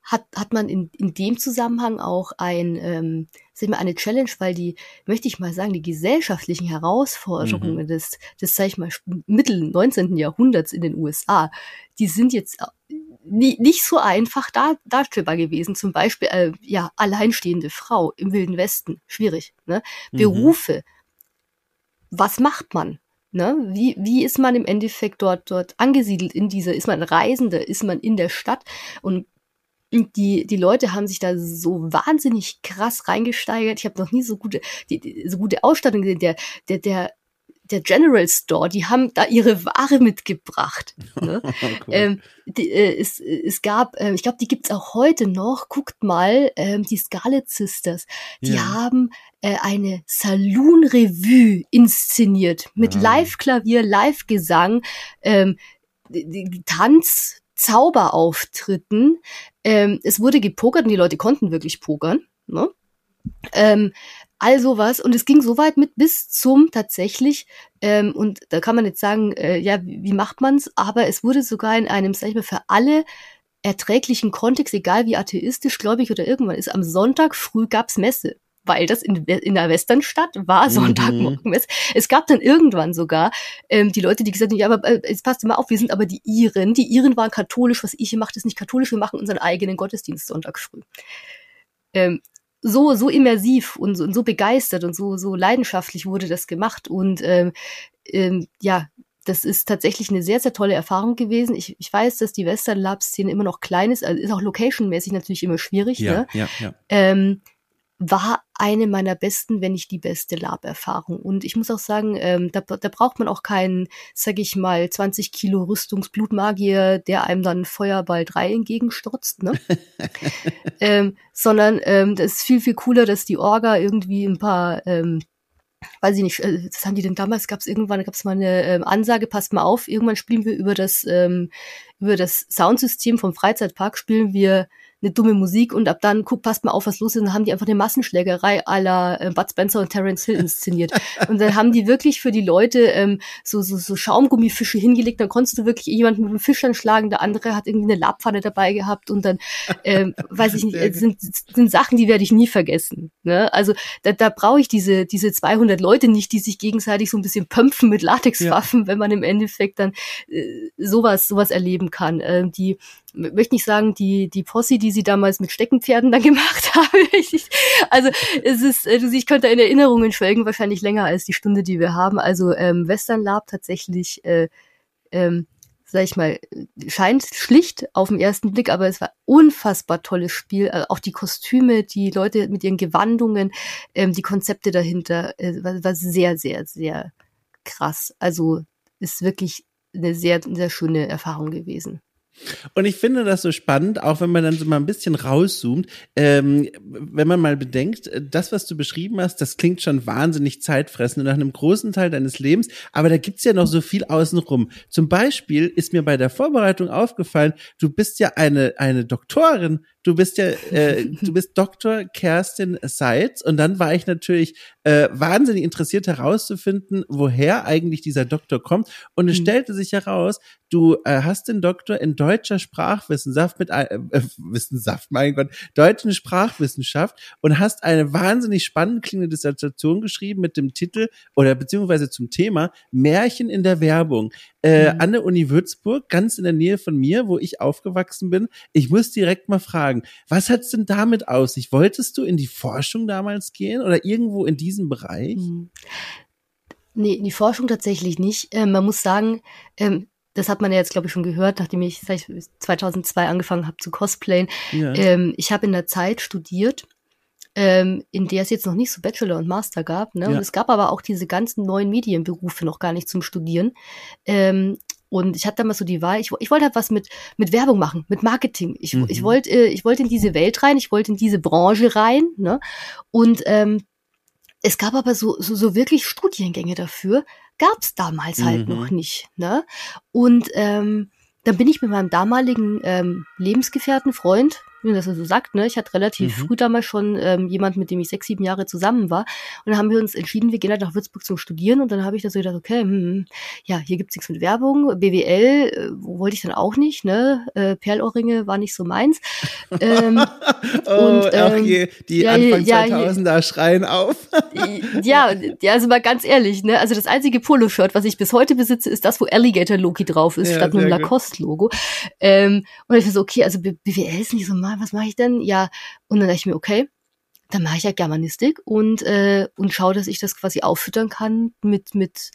hat, hat man in, in dem Zusammenhang auch ein, ähm, sag mal, eine Challenge, weil die, möchte ich mal sagen, die gesellschaftlichen Herausforderungen mhm. des, des, sag ich mal, Mittel 19. Jahrhunderts in den USA, die sind jetzt äh, nie, nicht so einfach dar, darstellbar gewesen. Zum Beispiel, äh, ja, alleinstehende Frau im Wilden Westen, schwierig. Ne? Mhm. Berufe, was macht man? Ne? Wie, wie ist man im Endeffekt dort, dort angesiedelt in dieser, ist man Reisende, ist man in der Stadt und die, die Leute haben sich da so wahnsinnig krass reingesteigert. Ich habe noch nie so gute, die, die, so gute Ausstattung gesehen. Der, der, der der General Store, die haben da ihre Ware mitgebracht. Ne? cool. ähm, die, äh, es, es gab, äh, ich glaube, die gibt's auch heute noch. Guckt mal, ähm, die Scarlet Sisters. Die ja. haben äh, eine Saloon Revue inszeniert mit ah. Live-Klavier, Live-Gesang, ähm, Tanz, Zauberauftritten. Ähm, es wurde gepokert und die Leute konnten wirklich pokern. Ne? Ähm, all sowas. Und es ging so weit mit bis zum tatsächlich, ähm, und da kann man jetzt sagen, äh, ja, wie, wie macht man's? Aber es wurde sogar in einem, sag ich mal, für alle erträglichen Kontext, egal wie atheistisch, gläubig oder irgendwann ist, am Sonntag früh gab's Messe weil das in, in der Westernstadt war, Sonntagmorgen. Mhm. Es gab dann irgendwann sogar ähm, die Leute, die gesagt haben, ja, aber äh, jetzt passt immer auf, wir sind aber die Iren. Die Iren waren katholisch, was ich hier mache, ist nicht katholisch, wir machen unseren eigenen Gottesdienst Sonntag früh. Ähm, so, so immersiv und so, und so begeistert und so, so leidenschaftlich wurde das gemacht. Und ähm, ähm, ja, das ist tatsächlich eine sehr, sehr tolle Erfahrung gewesen. Ich, ich weiß, dass die Western Lab-Szene immer noch klein ist, also ist auch locationmäßig natürlich immer schwierig. Ja, ne? ja, ja. Ähm, war eine meiner besten, wenn nicht die beste Lab-Erfahrung. Und ich muss auch sagen, ähm, da, da braucht man auch keinen, sag ich mal, 20 Kilo Rüstungsblutmagier, der einem dann Feuerball 3 entgegenstürzt, ne? ähm, sondern ähm, das ist viel, viel cooler, dass die Orga irgendwie ein paar ähm, weiß ich nicht, äh, das haben die denn damals, gab es irgendwann, gab es mal eine ähm, Ansage, passt mal auf, irgendwann spielen wir über das, ähm, über das Soundsystem vom Freizeitpark, spielen wir eine dumme Musik und ab dann, guck, passt mal auf, was los ist. Und dann haben die einfach eine Massenschlägerei aller äh, Bud Spencer und Terence Hill inszeniert. und dann haben die wirklich für die Leute ähm, so, so, so Schaumgummifische hingelegt. Dann konntest du wirklich jemanden mit einem Fisch anschlagen. Der andere hat irgendwie eine Labpfanne dabei gehabt und dann, ähm, weiß ich nicht, äh, sind, sind Sachen, die werde ich nie vergessen. Ne? Also da, da brauche ich diese, diese 200 Leute nicht, die sich gegenseitig so ein bisschen pömpfen mit Latexwaffen, ja. wenn man im Endeffekt dann äh, sowas, sowas erleben kann. Ähm, die möchte nicht sagen, die, die Posse, die sie damals mit Steckenpferden dann gemacht haben. also es ist, also ich könnte in Erinnerungen schwelgen, wahrscheinlich länger als die Stunde, die wir haben. Also ähm, Western Lab tatsächlich, äh, ähm, sag ich mal, scheint schlicht auf den ersten Blick, aber es war unfassbar tolles Spiel. Also auch die Kostüme, die Leute mit ihren Gewandungen, ähm, die Konzepte dahinter, äh, war, war sehr, sehr, sehr krass. Also ist wirklich eine sehr, sehr schöne Erfahrung gewesen. Und ich finde das so spannend, auch wenn man dann so mal ein bisschen rauszoomt, ähm, wenn man mal bedenkt, das, was du beschrieben hast, das klingt schon wahnsinnig zeitfressend nach einem großen Teil deines Lebens, aber da gibt's ja noch so viel außenrum. Zum Beispiel ist mir bei der Vorbereitung aufgefallen, du bist ja eine, eine Doktorin du bist ja, äh, du bist Dr. Kerstin Seitz und dann war ich natürlich äh, wahnsinnig interessiert herauszufinden, woher eigentlich dieser Doktor kommt. Und es mhm. stellte sich heraus, du äh, hast den Doktor in deutscher Sprachwissenschaft mit äh, äh, Wissenschaft, mein Gott, deutschen Sprachwissenschaft und hast eine wahnsinnig spannend klingende Dissertation geschrieben mit dem Titel oder beziehungsweise zum Thema Märchen in der Werbung äh, mhm. an der Uni Würzburg, ganz in der Nähe von mir, wo ich aufgewachsen bin. Ich muss direkt mal fragen, was hat's denn damit aus sich? Wolltest du in die Forschung damals gehen oder irgendwo in diesem Bereich? Mhm. Nee, in die Forschung tatsächlich nicht. Ähm, man muss sagen, ähm, das hat man ja jetzt, glaube ich, schon gehört, nachdem ich seit 2002 angefangen habe zu cosplayen. Ja. Ähm, ich habe in der Zeit studiert ähm, in der es jetzt noch nicht so Bachelor und Master gab. Ne? Ja. Und es gab aber auch diese ganzen neuen Medienberufe noch gar nicht zum Studieren. Ähm, und ich hatte damals so die Wahl, ich, ich wollte halt was mit, mit Werbung machen, mit Marketing. Ich, mhm. ich wollte äh, ich wollte in diese Welt rein, ich wollte in diese Branche rein. Ne? Und ähm, es gab aber so, so, so wirklich Studiengänge dafür, gab es damals halt mhm. noch nicht. Ne? Und ähm, dann bin ich mit meinem damaligen ähm, Lebensgefährten, Freund, wie man das so sagt, ne? Ich hatte relativ mhm. früh damals schon ähm, jemand, mit dem ich sechs, sieben Jahre zusammen war. Und dann haben wir uns entschieden, wir gehen halt nach Würzburg zum Studieren. Und dann habe ich da so gedacht, okay, hm, hm ja, hier gibt's nichts mit Werbung. BWL äh, wollte ich dann auch nicht, ne? Äh, Perlohrringe war nicht so meins. Ähm, oh, und, ähm, je, die ja, Anfang ja, 2000er schreien auf. ja, ja, also mal ganz ehrlich, ne? Also das einzige Poloshirt, was ich bis heute besitze, ist das, wo Alligator Loki drauf ist, ja, statt einem Lacoste-Logo. Ähm, und ich war so, okay, also BWL ist nicht so mal, was mache ich denn? Ja, und dann dachte ich mir, okay, dann mache ich ja Germanistik und, äh, und schaue, dass ich das quasi auffüttern kann mit, mit,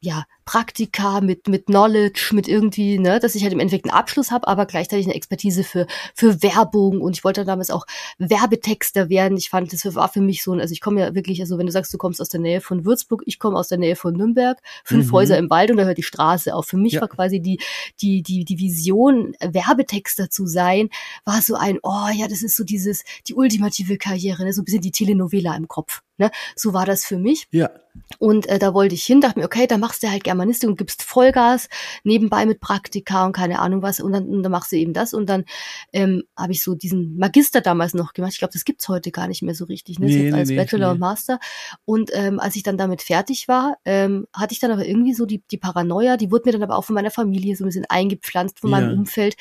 ja, Praktika, mit, mit Knowledge, mit irgendwie, ne, dass ich halt im Endeffekt einen Abschluss habe, aber gleichzeitig eine Expertise für, für Werbung und ich wollte damals auch Werbetexter werden. Ich fand, das war für mich so, also ich komme ja wirklich, also wenn du sagst, du kommst aus der Nähe von Würzburg, ich komme aus der Nähe von Nürnberg, fünf mhm. Häuser im Wald und da hört die Straße auf. Für mich ja. war quasi die, die, die, die Vision, Werbetexter zu sein, war so ein, oh ja, das ist so dieses, die ultimative Karriere, ne, so ein bisschen die Telenovela im Kopf. Ne? So war das für mich. Ja. Und äh, da wollte ich hin, dachte mir, okay, da machst du halt Germanistik und gibst Vollgas, nebenbei mit Praktika und keine Ahnung was. Und dann, und dann machst du eben das. Und dann ähm, habe ich so diesen Magister damals noch gemacht. Ich glaube, das gibt's heute gar nicht mehr so richtig. Ne? Nee, nee, als nee, Bachelor und Master. Und ähm, als ich dann damit fertig war, ähm, hatte ich dann aber irgendwie so die, die Paranoia, die wurde mir dann aber auch von meiner Familie so ein bisschen eingepflanzt, von meinem Umfeld,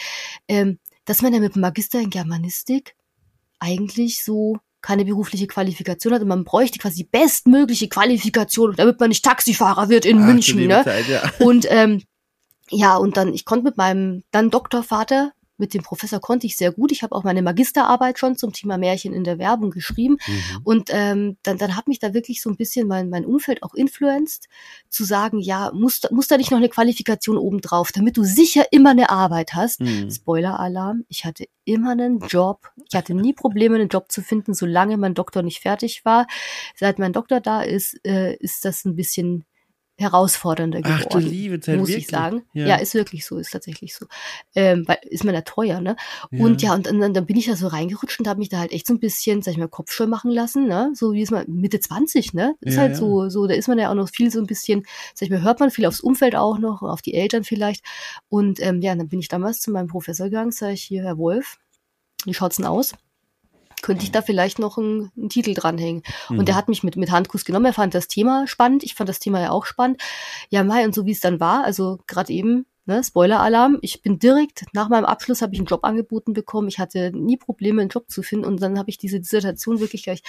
ähm, dass man ja mit dem Magister in Germanistik eigentlich so keine berufliche Qualifikation hat und man bräuchte quasi die bestmögliche Qualifikation, damit man nicht Taxifahrer wird in Ach, München. Ne? Zeit, ja. Und ähm, ja, und dann, ich konnte mit meinem dann Doktorvater mit dem Professor konnte ich sehr gut. Ich habe auch meine Magisterarbeit schon zum Thema Märchen in der Werbung geschrieben. Mhm. Und ähm, dann, dann hat mich da wirklich so ein bisschen mein, mein Umfeld auch influenced, zu sagen, ja, muss, muss da nicht noch eine Qualifikation obendrauf, damit du sicher immer eine Arbeit hast. Mhm. Spoiler-Alarm, ich hatte immer einen Job. Ich hatte nie Probleme, einen Job zu finden, solange mein Doktor nicht fertig war. Seit mein Doktor da ist, äh, ist das ein bisschen herausfordernder geworden. Ach du liebe Zeit, muss wirklich? ich sagen. Ja. ja. ist wirklich so, ist tatsächlich so. Ähm, weil ist man ja teuer, ne? Ja. Und ja, und, und dann, dann bin ich da so reingerutscht und habe mich da halt echt so ein bisschen, sag ich mal, Kopfscheu machen lassen, ne? So wie ist man Mitte 20, ne? Ist ja, halt so, so, da ist man ja auch noch viel so ein bisschen, sag ich mal, hört man viel aufs Umfeld auch noch, auf die Eltern vielleicht. Und ähm, ja, dann bin ich damals zu meinem Professor gegangen, sag ich hier, Herr Wolf, wie schaut's denn aus? Könnte ich da vielleicht noch einen, einen Titel dranhängen. Mhm. Und der hat mich mit, mit Handkuss genommen. Er fand das Thema spannend. Ich fand das Thema ja auch spannend. Ja, Mai, und so wie es dann war, also gerade eben, ne, Spoiler-Alarm, ich bin direkt, nach meinem Abschluss habe ich einen Job angeboten bekommen. Ich hatte nie Probleme, einen Job zu finden. Und dann habe ich diese Dissertation wirklich gleich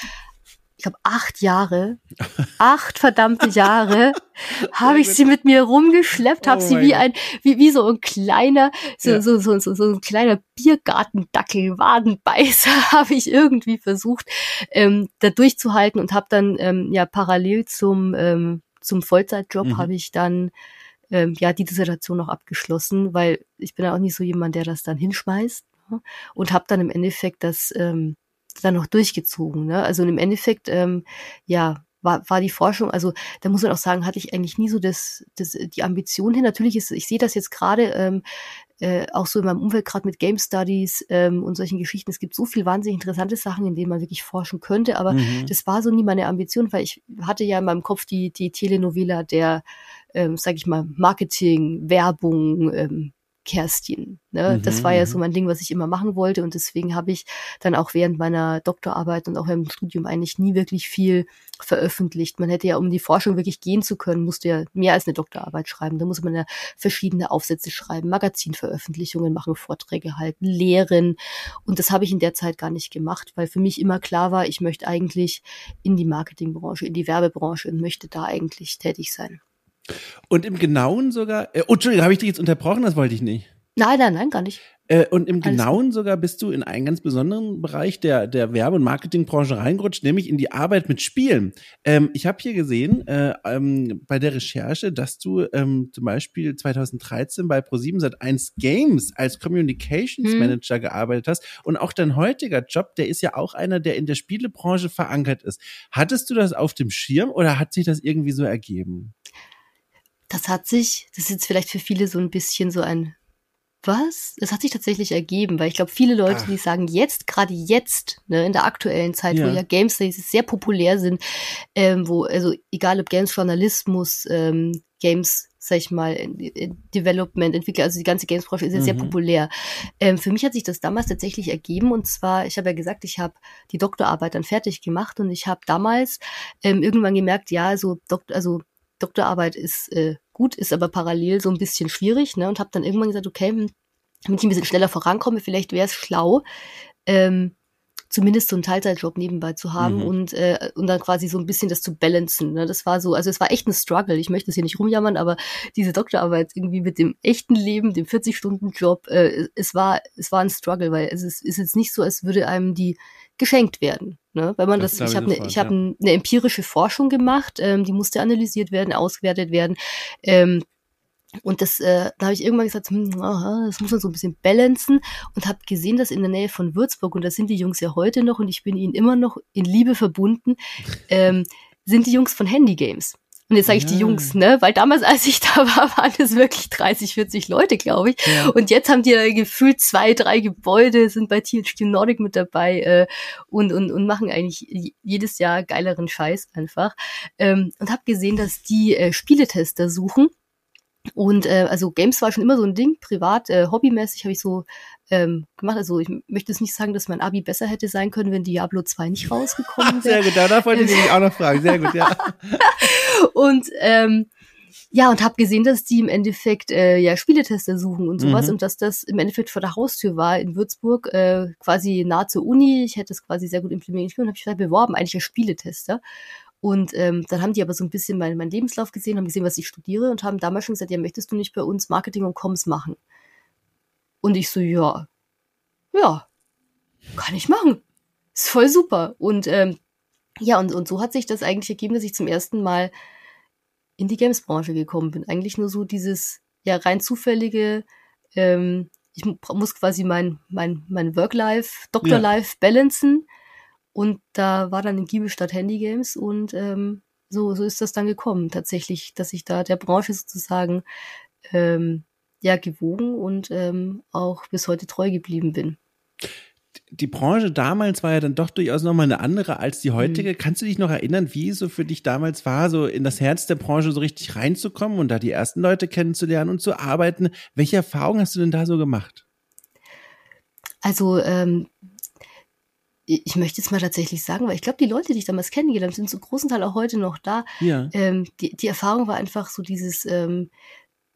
ich glaube, acht Jahre, acht verdammte Jahre, habe ich sie mit mir rumgeschleppt, habe oh sie wie ein, wie, wie so ein kleiner, so, ja. so, so, so, so ein kleiner Biergartendackel, Wadenbeißer, habe ich irgendwie versucht, ähm, da durchzuhalten und habe dann ja ähm, parallel zum, ähm, zum Vollzeitjob mhm. habe ich dann ähm, ja die Dissertation noch abgeschlossen, weil ich bin ja auch nicht so jemand, der das dann hinschmeißt ne? und habe dann im Endeffekt das ähm, dann noch durchgezogen. Ne? Also im Endeffekt, ähm, ja, war, war die Forschung, also da muss man auch sagen, hatte ich eigentlich nie so das, das die Ambition hin. Natürlich ist, ich sehe das jetzt gerade ähm, äh, auch so in meinem Umfeld, gerade mit Game Studies ähm, und solchen Geschichten. Es gibt so viel wahnsinnig interessante Sachen, in denen man wirklich forschen könnte, aber mhm. das war so nie meine Ambition, weil ich hatte ja in meinem Kopf die, die Telenovela der, ähm, sag ich mal, Marketing, Werbung, ähm, Kerstin. Ne? Mhm, das war ja so mhm. mein Ding, was ich immer machen wollte. Und deswegen habe ich dann auch während meiner Doktorarbeit und auch im Studium eigentlich nie wirklich viel veröffentlicht. Man hätte ja, um die Forschung wirklich gehen zu können, musste ja mehr als eine Doktorarbeit schreiben. Da muss man ja verschiedene Aufsätze schreiben, Magazinveröffentlichungen machen, Vorträge halten, lehren. Und das habe ich in der Zeit gar nicht gemacht, weil für mich immer klar war, ich möchte eigentlich in die Marketingbranche, in die Werbebranche und möchte da eigentlich tätig sein. Und im Genauen sogar, äh, oh, Entschuldigung, habe ich dich jetzt unterbrochen? Das wollte ich nicht. Nein, nein, nein, gar nicht. Äh, und im Alles Genauen gut. sogar bist du in einen ganz besonderen Bereich der, der Werbe- und Marketingbranche reingerutscht, nämlich in die Arbeit mit Spielen. Ähm, ich habe hier gesehen äh, ähm, bei der Recherche, dass du ähm, zum Beispiel 2013 bei Pro7 Sat1 Games als Communications hm. Manager gearbeitet hast und auch dein heutiger Job, der ist ja auch einer, der in der Spielebranche verankert ist. Hattest du das auf dem Schirm oder hat sich das irgendwie so ergeben? Das hat sich, das ist jetzt vielleicht für viele so ein bisschen so ein was? Es hat sich tatsächlich ergeben, weil ich glaube, viele Leute, Ach. die sagen jetzt, gerade jetzt, ne, in der aktuellen Zeit, ja. wo ja Games sehr populär sind, ähm, wo, also egal ob Games Journalismus, ähm, Games, sag ich mal, Development, Entwickler, also die ganze Games-Branche ist ja mhm. sehr populär. Ähm, für mich hat sich das damals tatsächlich ergeben und zwar, ich habe ja gesagt, ich habe die Doktorarbeit dann fertig gemacht und ich habe damals ähm, irgendwann gemerkt, ja, so Doktor, also Doktorarbeit ist äh, gut, ist aber parallel so ein bisschen schwierig, ne? Und habe dann irgendwann gesagt, okay, hm, damit ich ein bisschen schneller vorankomme, vielleicht wäre es schlau, ähm, zumindest so einen Teilzeitjob nebenbei zu haben mhm. und, äh, und dann quasi so ein bisschen das zu balancen. Ne? Das war so, also es war echt ein Struggle. Ich möchte es hier nicht rumjammern, aber diese Doktorarbeit irgendwie mit dem echten Leben, dem 40-Stunden-Job, äh, es war, es war ein Struggle, weil es ist, ist jetzt nicht so, als würde einem die geschenkt werden. Ne? Wenn man das, das ich habe eine, ich habe ja. eine empirische Forschung gemacht, ähm, die musste analysiert werden, ausgewertet werden. Ähm, und das, äh, da habe ich irgendwann gesagt, hm, aha, das muss man so ein bisschen balancen und habe gesehen, dass in der Nähe von Würzburg, und da sind die Jungs ja heute noch und ich bin ihnen immer noch in Liebe verbunden, ähm, sind die Jungs von Handy Games. Und jetzt sage ich ja. die Jungs, ne? Weil damals, als ich da war, waren es wirklich 30, 40 Leute, glaube ich. Ja. Und jetzt haben die ja gefühlt zwei, drei Gebäude, sind bei THQ Nordic mit dabei äh, und, und, und machen eigentlich jedes Jahr geileren Scheiß einfach. Ähm, und habe gesehen, dass die äh, Spieletester suchen und äh, also Games war schon immer so ein Ding, privat, äh, hobbymäßig habe ich so ähm, gemacht. Also ich möchte jetzt nicht sagen, dass mein Abi besser hätte sein können, wenn Diablo 2 nicht rausgekommen wäre. Sehr gut, da wollte ich nämlich auch noch fragen. Sehr gut, ja. und ähm, ja, und habe gesehen, dass die im Endeffekt äh, ja Spieletester suchen und sowas mhm. und dass das im Endeffekt vor der Haustür war in Würzburg, äh, quasi nah zur Uni. Ich hätte es quasi sehr gut implementiert und habe ich beworben, eigentlich als Spieletester. Und ähm, dann haben die aber so ein bisschen meinen mein Lebenslauf gesehen, haben gesehen, was ich studiere und haben damals schon gesagt, ja, möchtest du nicht bei uns Marketing und Comms machen? Und ich so, ja, ja, kann ich machen. Ist voll super. Und ähm, ja, und, und so hat sich das eigentlich ergeben, dass ich zum ersten Mal in die Games-Branche gekommen bin. Eigentlich nur so dieses, ja, rein zufällige, ähm, ich muss quasi mein, mein, mein Work-Life, Doctor-Life ja. balancen und da war dann in Giebelstadt Handy Games und ähm, so, so ist das dann gekommen, tatsächlich, dass ich da der Branche sozusagen ähm, ja gewogen und ähm, auch bis heute treu geblieben bin. Die Branche damals war ja dann doch durchaus nochmal eine andere als die heutige. Mhm. Kannst du dich noch erinnern, wie es so für dich damals war, so in das Herz der Branche so richtig reinzukommen und da die ersten Leute kennenzulernen und zu arbeiten? Welche Erfahrungen hast du denn da so gemacht? Also ähm, ich möchte jetzt mal tatsächlich sagen, weil ich glaube, die Leute, die ich damals kennengelernt habe, sind zu großen Teil auch heute noch da. Ja. Ähm, die, die Erfahrung war einfach so dieses, ähm,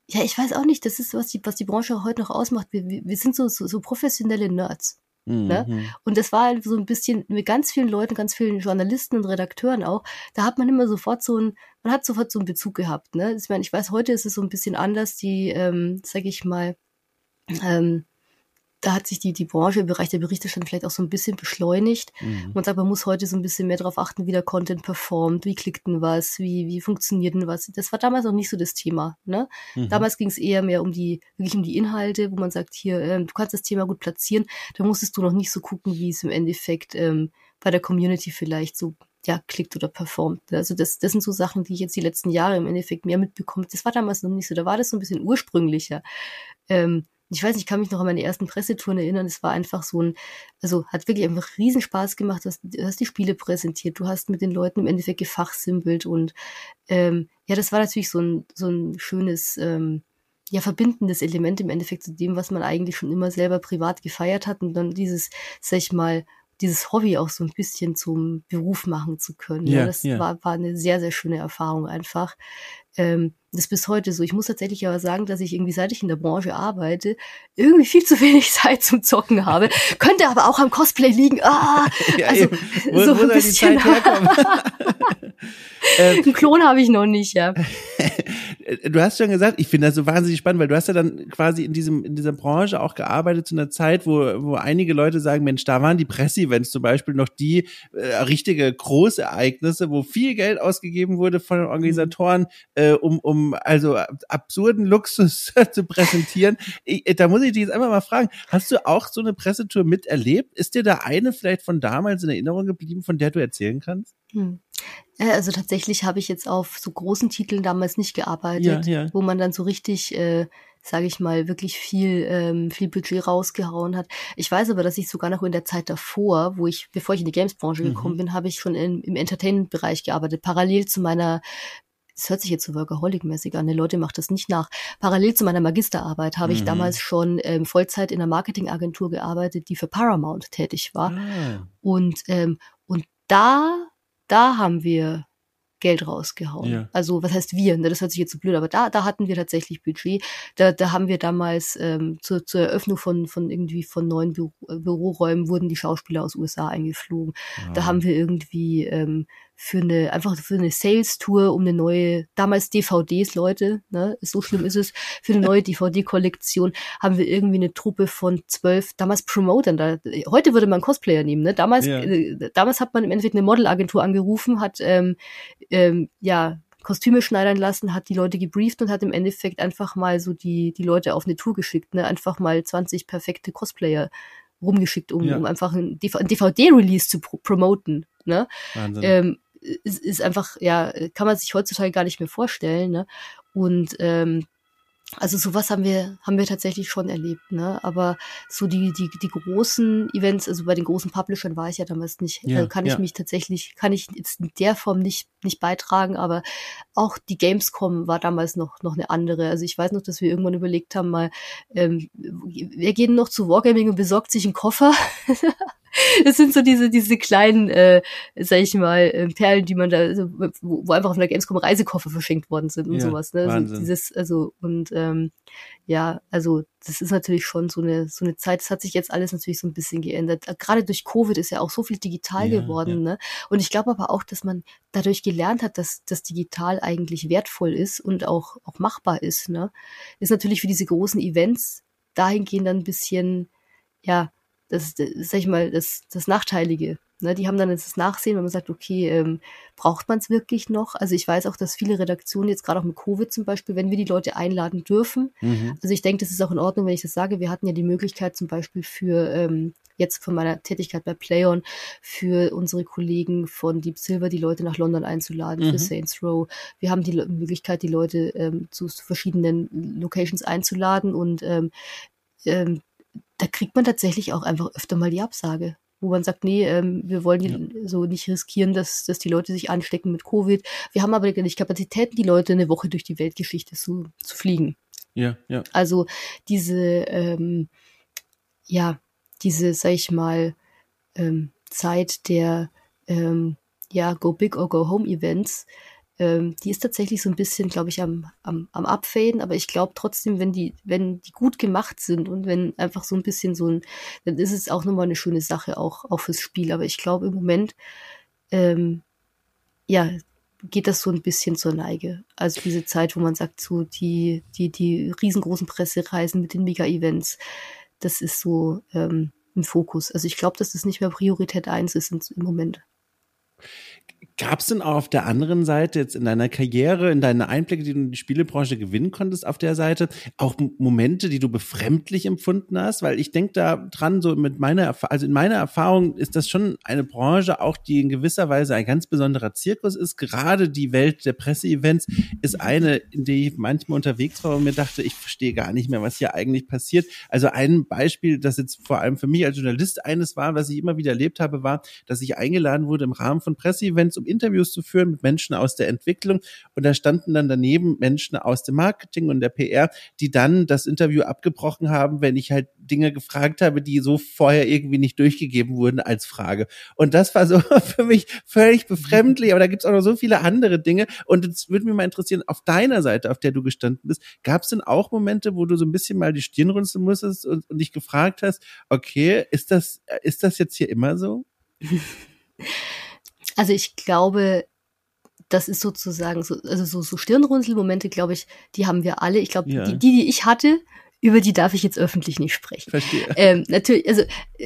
ja, ich weiß auch nicht, das ist, was die, was die Branche heute noch ausmacht. Wir, wir sind so, so, so professionelle Nerds. Ne? Mhm. Ne? Und das war so ein bisschen mit ganz vielen Leuten, ganz vielen Journalisten und Redakteuren auch, da hat man immer sofort so ein, man hat sofort so einen Bezug gehabt. Ne? Ich meine, ich weiß, heute ist es so ein bisschen anders, die, ähm, sag ich mal, ähm, da hat sich die, die Branche im Bereich der Berichterstattung vielleicht auch so ein bisschen beschleunigt. Mhm. Man sagt, man muss heute so ein bisschen mehr darauf achten, wie der Content performt, wie klickt denn was, wie, wie funktioniert denn was. Das war damals noch nicht so das Thema. Ne? Mhm. Damals ging es eher mehr um die, wirklich um die Inhalte, wo man sagt, hier, ähm, du kannst das Thema gut platzieren, da musstest du noch nicht so gucken, wie es im Endeffekt ähm, bei der Community vielleicht so ja, klickt oder performt. Also das, das sind so Sachen, die ich jetzt die letzten Jahre im Endeffekt mehr mitbekomme. Das war damals noch nicht so. Da war das so ein bisschen ursprünglicher. Ähm, ich weiß nicht, ich kann mich noch an meine ersten Pressetouren erinnern. Es war einfach so ein, also hat wirklich einfach Riesenspaß gemacht. Du hast, du hast die Spiele präsentiert, du hast mit den Leuten im Endeffekt gefachsimpelt und ähm, ja, das war natürlich so ein, so ein schönes, ähm, ja, verbindendes Element im Endeffekt zu dem, was man eigentlich schon immer selber privat gefeiert hat und dann dieses, sag ich mal, dieses Hobby auch so ein bisschen zum Beruf machen zu können. Ja, ja das ja. War, war eine sehr, sehr schöne Erfahrung einfach. Ähm, das ist bis heute so. Ich muss tatsächlich aber sagen, dass ich irgendwie, seit ich in der Branche arbeite, irgendwie viel zu wenig Zeit zum Zocken habe. Könnte aber auch am Cosplay liegen. Ah, ja, also, wo, so wo ein bisschen. Einen Klon habe ich noch nicht, ja. Du hast schon gesagt, ich finde das so wahnsinnig spannend, weil du hast ja dann quasi in diesem in dieser Branche auch gearbeitet zu einer Zeit, wo wo einige Leute sagen, Mensch, da waren die Presseevents zum Beispiel noch die äh, richtige Großereignisse, wo viel Geld ausgegeben wurde von den Organisatoren, äh, um um also absurden Luxus zu präsentieren. Ich, da muss ich dich jetzt einfach mal fragen, hast du auch so eine Pressetour miterlebt? Ist dir da eine vielleicht von damals in Erinnerung geblieben, von der du erzählen kannst? Hm. Äh, also tatsächlich habe ich jetzt auf so großen Titeln damals nicht gearbeitet, ja, ja. wo man dann so richtig, äh, sage ich mal, wirklich viel, ähm, viel Budget rausgehauen hat. Ich weiß aber, dass ich sogar noch in der Zeit davor, wo ich, bevor ich in die Games-Branche mhm. gekommen bin, habe ich schon in, im Entertainment-Bereich gearbeitet, parallel zu meiner das hört sich jetzt so Workaholic-mäßig an, die Leute macht das nicht nach. Parallel zu meiner Magisterarbeit habe mhm. ich damals schon ähm, Vollzeit in einer Marketingagentur gearbeitet, die für Paramount tätig war. Ah. Und, ähm, und da da haben wir Geld rausgehauen. Ja. Also was heißt wir? Ne? Das hört sich jetzt so blöd, aber da, da hatten wir tatsächlich Budget. Da, da haben wir damals ähm, zur, zur Eröffnung von, von irgendwie von neuen Büro, äh, Büroräumen wurden die Schauspieler aus USA eingeflogen. Ja. Da haben wir irgendwie ähm, für eine, einfach für eine Sales-Tour, um eine neue, damals DVDs, Leute, ne, so schlimm ist es, für eine neue DVD-Kollektion haben wir irgendwie eine Truppe von zwölf, damals Promotern, da, heute würde man Cosplayer nehmen, ne, damals, ja. äh, damals hat man im Endeffekt eine Modelagentur angerufen, hat, ähm, ähm, ja, Kostüme schneidern lassen, hat die Leute gebrieft und hat im Endeffekt einfach mal so die, die Leute auf eine Tour geschickt, ne, einfach mal 20 perfekte Cosplayer rumgeschickt, um, ja. um einfach ein DVD-Release zu pro promoten. Ne? Wahnsinn. Ähm, ist, ist einfach, ja, kann man sich heutzutage gar nicht mehr vorstellen. Ne? Und ähm, also sowas haben wir, haben wir tatsächlich schon erlebt, ne? Aber so die, die, die großen Events, also bei den großen Publishern war ich ja damals nicht, ja, also kann ich mich tatsächlich, kann ich jetzt in der Form nicht, nicht beitragen, aber auch die Gamescom war damals noch, noch eine andere. Also ich weiß noch, dass wir irgendwann überlegt haben, mal, ähm, wir gehen noch zu Wargaming und besorgt sich einen Koffer. das sind so diese, diese kleinen, äh, sag ich mal, äh, Perlen, die man da, so, wo, wo einfach auf einer Gamescom Reisekoffer verschenkt worden sind und ja, sowas. Ne? Also dieses, also, und ähm, ja, also das ist natürlich schon so eine, so eine Zeit, das hat sich jetzt alles natürlich so ein bisschen geändert. Gerade durch Covid ist ja auch so viel digital ja, geworden. Ja. Ne? Und ich glaube aber auch, dass man dadurch gelernt hat, dass das digital eigentlich wertvoll ist und auch, auch machbar ist. Ne? Ist natürlich für diese großen Events dahingehend dann ein bisschen, ja, das, das sag ich mal, das, das Nachteilige. Ne, die haben dann jetzt das Nachsehen, wenn man sagt, okay, ähm, braucht man es wirklich noch? Also ich weiß auch, dass viele Redaktionen jetzt gerade auch mit Covid zum Beispiel, wenn wir die Leute einladen dürfen, mhm. also ich denke, das ist auch in Ordnung, wenn ich das sage. Wir hatten ja die Möglichkeit zum Beispiel für ähm, jetzt von meiner Tätigkeit bei PlayOn für unsere Kollegen von Deep Silver die Leute nach London einzuladen mhm. für Saints Row. Wir haben die Möglichkeit, die Leute ähm, zu verschiedenen Locations einzuladen und ähm, ähm, da kriegt man tatsächlich auch einfach öfter mal die Absage, wo man sagt, nee, ähm, wir wollen ja. so nicht riskieren, dass, dass die Leute sich anstecken mit Covid. Wir haben aber nicht Kapazitäten, die Leute eine Woche durch die Weltgeschichte zu, zu fliegen. Ja, ja. Also diese, ähm, ja, diese, sag ich mal, ähm, Zeit der ähm, ja, Go Big or Go Home Events, ähm, die ist tatsächlich so ein bisschen, glaube ich, am, am, am Abfaden, aber ich glaube trotzdem, wenn die, wenn die gut gemacht sind und wenn einfach so ein bisschen so ein, dann ist es auch nochmal eine schöne Sache, auch, auch fürs Spiel. Aber ich glaube im Moment, ähm, ja, geht das so ein bisschen zur Neige. Also diese Zeit, wo man sagt, so die, die, die riesengroßen Pressereisen mit den Mega-Events, das ist so ähm, im Fokus. Also ich glaube, dass das nicht mehr Priorität eins ist im Moment. Gab es denn auch auf der anderen Seite jetzt in deiner Karriere, in deine Einblicke, die du in die Spielebranche gewinnen konntest, auf der Seite auch Momente, die du befremdlich empfunden hast? Weil ich denke da dran, so mit meiner, also in meiner Erfahrung ist das schon eine Branche, auch die in gewisser Weise ein ganz besonderer Zirkus ist. Gerade die Welt der Presseevents ist eine, in der ich manchmal unterwegs war und mir dachte, ich verstehe gar nicht mehr, was hier eigentlich passiert. Also ein Beispiel, das jetzt vor allem für mich als Journalist eines war, was ich immer wieder erlebt habe, war, dass ich eingeladen wurde im Rahmen von Presseevents, um Interviews zu führen mit Menschen aus der Entwicklung. Und da standen dann daneben Menschen aus dem Marketing und der PR, die dann das Interview abgebrochen haben, wenn ich halt Dinge gefragt habe, die so vorher irgendwie nicht durchgegeben wurden als Frage. Und das war so für mich völlig befremdlich, aber da gibt's auch noch so viele andere Dinge. Und es würde mich mal interessieren, auf deiner Seite, auf der du gestanden bist, gab es denn auch Momente, wo du so ein bisschen mal die Stirn runzeln musstest und, und dich gefragt hast, okay, ist das, ist das jetzt hier immer so? Also ich glaube, das ist sozusagen so, also so, so Stirnrunzelmomente, glaube ich, die haben wir alle. Ich glaube, ja. die, die ich hatte, über die darf ich jetzt öffentlich nicht sprechen. Verstehe. Ähm, natürlich, also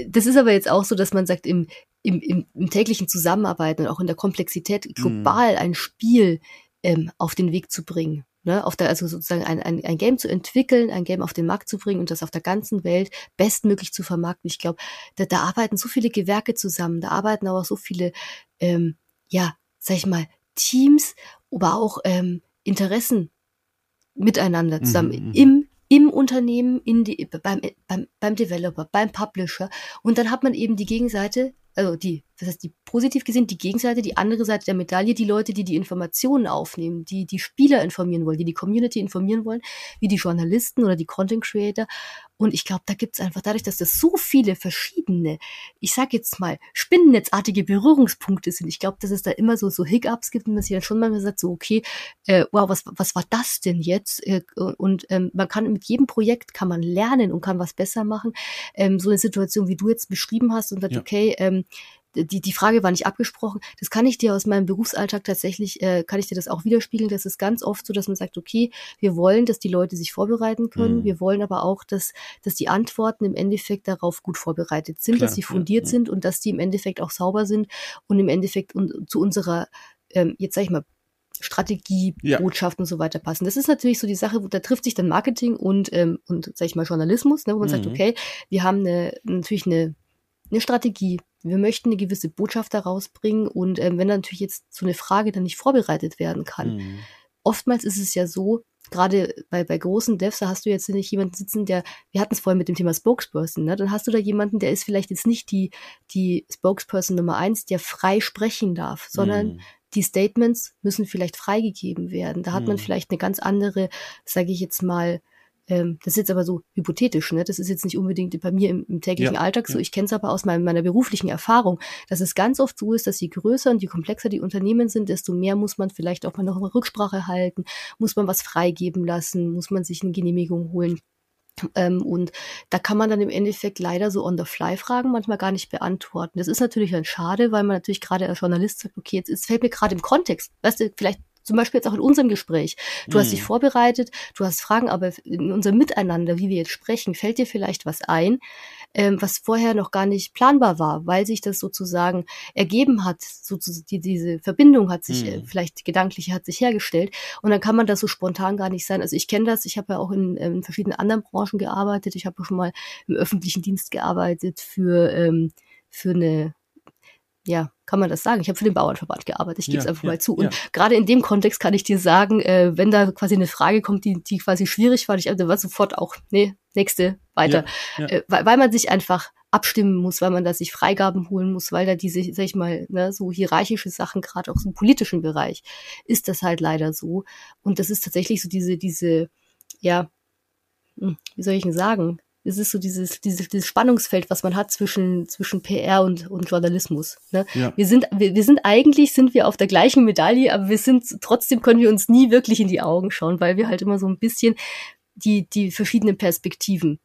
das ist aber jetzt auch so, dass man sagt, im, im, im, im täglichen Zusammenarbeiten und auch in der Komplexität global mm. ein Spiel ähm, auf den Weg zu bringen. Ne, auf der, also sozusagen ein, ein, ein Game zu entwickeln, ein Game auf den Markt zu bringen und das auf der ganzen Welt bestmöglich zu vermarkten. Ich glaube, da, da arbeiten so viele Gewerke zusammen, da arbeiten aber auch so viele, ähm, ja, sag ich mal, Teams, aber auch ähm, Interessen miteinander zusammen mhm. mhm. im im Unternehmen, in die, beim, beim, beim Developer, beim Publisher. Und dann hat man eben die Gegenseite, also die, das heißt die positiv gesehen, die Gegenseite, die andere Seite der Medaille, die Leute, die die Informationen aufnehmen, die die Spieler informieren wollen, die die Community informieren wollen, wie die Journalisten oder die Content Creator. Und ich glaube, da gibt's einfach dadurch, dass das so viele verschiedene, ich sag jetzt mal, spinnennetzartige Berührungspunkte sind. Ich glaube, dass es da immer so so Hiccups gibt und man sich dann schon mal sagt, so okay, äh, wow, was was war das denn jetzt? Äh, und ähm, man kann mit jedem Projekt kann man lernen und kann was besser machen. Ähm, so eine Situation, wie du jetzt beschrieben hast und sagt, ja. okay, ähm, die, die Frage war nicht abgesprochen. Das kann ich dir aus meinem Berufsalltag tatsächlich, äh, kann ich dir das auch widerspiegeln. Das ist ganz oft so, dass man sagt, okay, wir wollen, dass die Leute sich vorbereiten können. Mhm. Wir wollen aber auch, dass, dass die Antworten im Endeffekt darauf gut vorbereitet sind, Klar, dass sie fundiert ja, ja. sind und dass die im Endeffekt auch sauber sind und im Endeffekt un zu unserer, ähm, jetzt sag ich mal, Strategie, ja. Botschaften und so weiter passen. Das ist natürlich so die Sache, wo da trifft sich dann Marketing und, ähm, und sag ich mal, Journalismus, ne, wo man mhm. sagt, okay, wir haben eine, natürlich eine, eine Strategie, wir möchten eine gewisse Botschaft daraus bringen und ähm, wenn natürlich jetzt so eine Frage dann nicht vorbereitet werden kann, mhm. oftmals ist es ja so, gerade bei, bei großen Devs, da hast du jetzt nicht jemanden sitzen, der, wir hatten es vorhin mit dem Thema Spokesperson, ne? dann hast du da jemanden, der ist vielleicht jetzt nicht die, die Spokesperson Nummer eins, der frei sprechen darf, sondern mhm. die Statements müssen vielleicht freigegeben werden. Da hat man mhm. vielleicht eine ganz andere, sage ich jetzt mal, ähm, das ist jetzt aber so hypothetisch, ne? Das ist jetzt nicht unbedingt bei mir im, im täglichen ja, Alltag so. Ja. Ich kenne es aber aus meinem, meiner beruflichen Erfahrung, dass es ganz oft so ist, dass je größer und je komplexer die Unternehmen sind, desto mehr muss man vielleicht auch mal noch eine Rücksprache halten, muss man was freigeben lassen, muss man sich eine Genehmigung holen. Ähm, und da kann man dann im Endeffekt leider so on the fly Fragen manchmal gar nicht beantworten. Das ist natürlich dann schade, weil man natürlich gerade als Journalist sagt, okay, jetzt, jetzt fällt mir gerade im Kontext, weißt du, vielleicht zum Beispiel jetzt auch in unserem Gespräch. Du mhm. hast dich mhm. vorbereitet, du hast Fragen, aber in unserem Miteinander, wie wir jetzt sprechen, fällt dir vielleicht was ein, ähm, was vorher noch gar nicht planbar war, weil sich das sozusagen ergeben hat, sozusagen die, diese Verbindung hat sich, äh, mhm. äh, vielleicht gedankliche hat sich hergestellt und dann kann man das so spontan gar nicht sein. Also ich kenne das, ich habe ja auch in, ähm, in verschiedenen anderen Branchen gearbeitet, ich habe schon mal im öffentlichen Dienst gearbeitet für, ähm, für eine ja, kann man das sagen? Ich habe für den Bauernverband gearbeitet, ich gebe es ja, einfach ja, mal zu. Und ja. gerade in dem Kontext kann ich dir sagen, äh, wenn da quasi eine Frage kommt, die, die quasi schwierig war, ich also war sofort auch, nee, nächste, weiter. Äh, weil, weil man sich einfach abstimmen muss, weil man da sich Freigaben holen muss, weil da diese, sag ich mal, ne, so hierarchische Sachen, gerade auch im politischen Bereich, ist das halt leider so. Und das ist tatsächlich so diese, diese, ja, hm, wie soll ich denn sagen? Es ist so dieses, dieses, dieses Spannungsfeld, was man hat zwischen, zwischen PR und, und Journalismus. Ne? Ja. Wir sind, wir, wir sind eigentlich, sind wir auf der gleichen Medaille, aber wir sind, trotzdem können wir uns nie wirklich in die Augen schauen, weil wir halt immer so ein bisschen die, die verschiedenen Perspektiven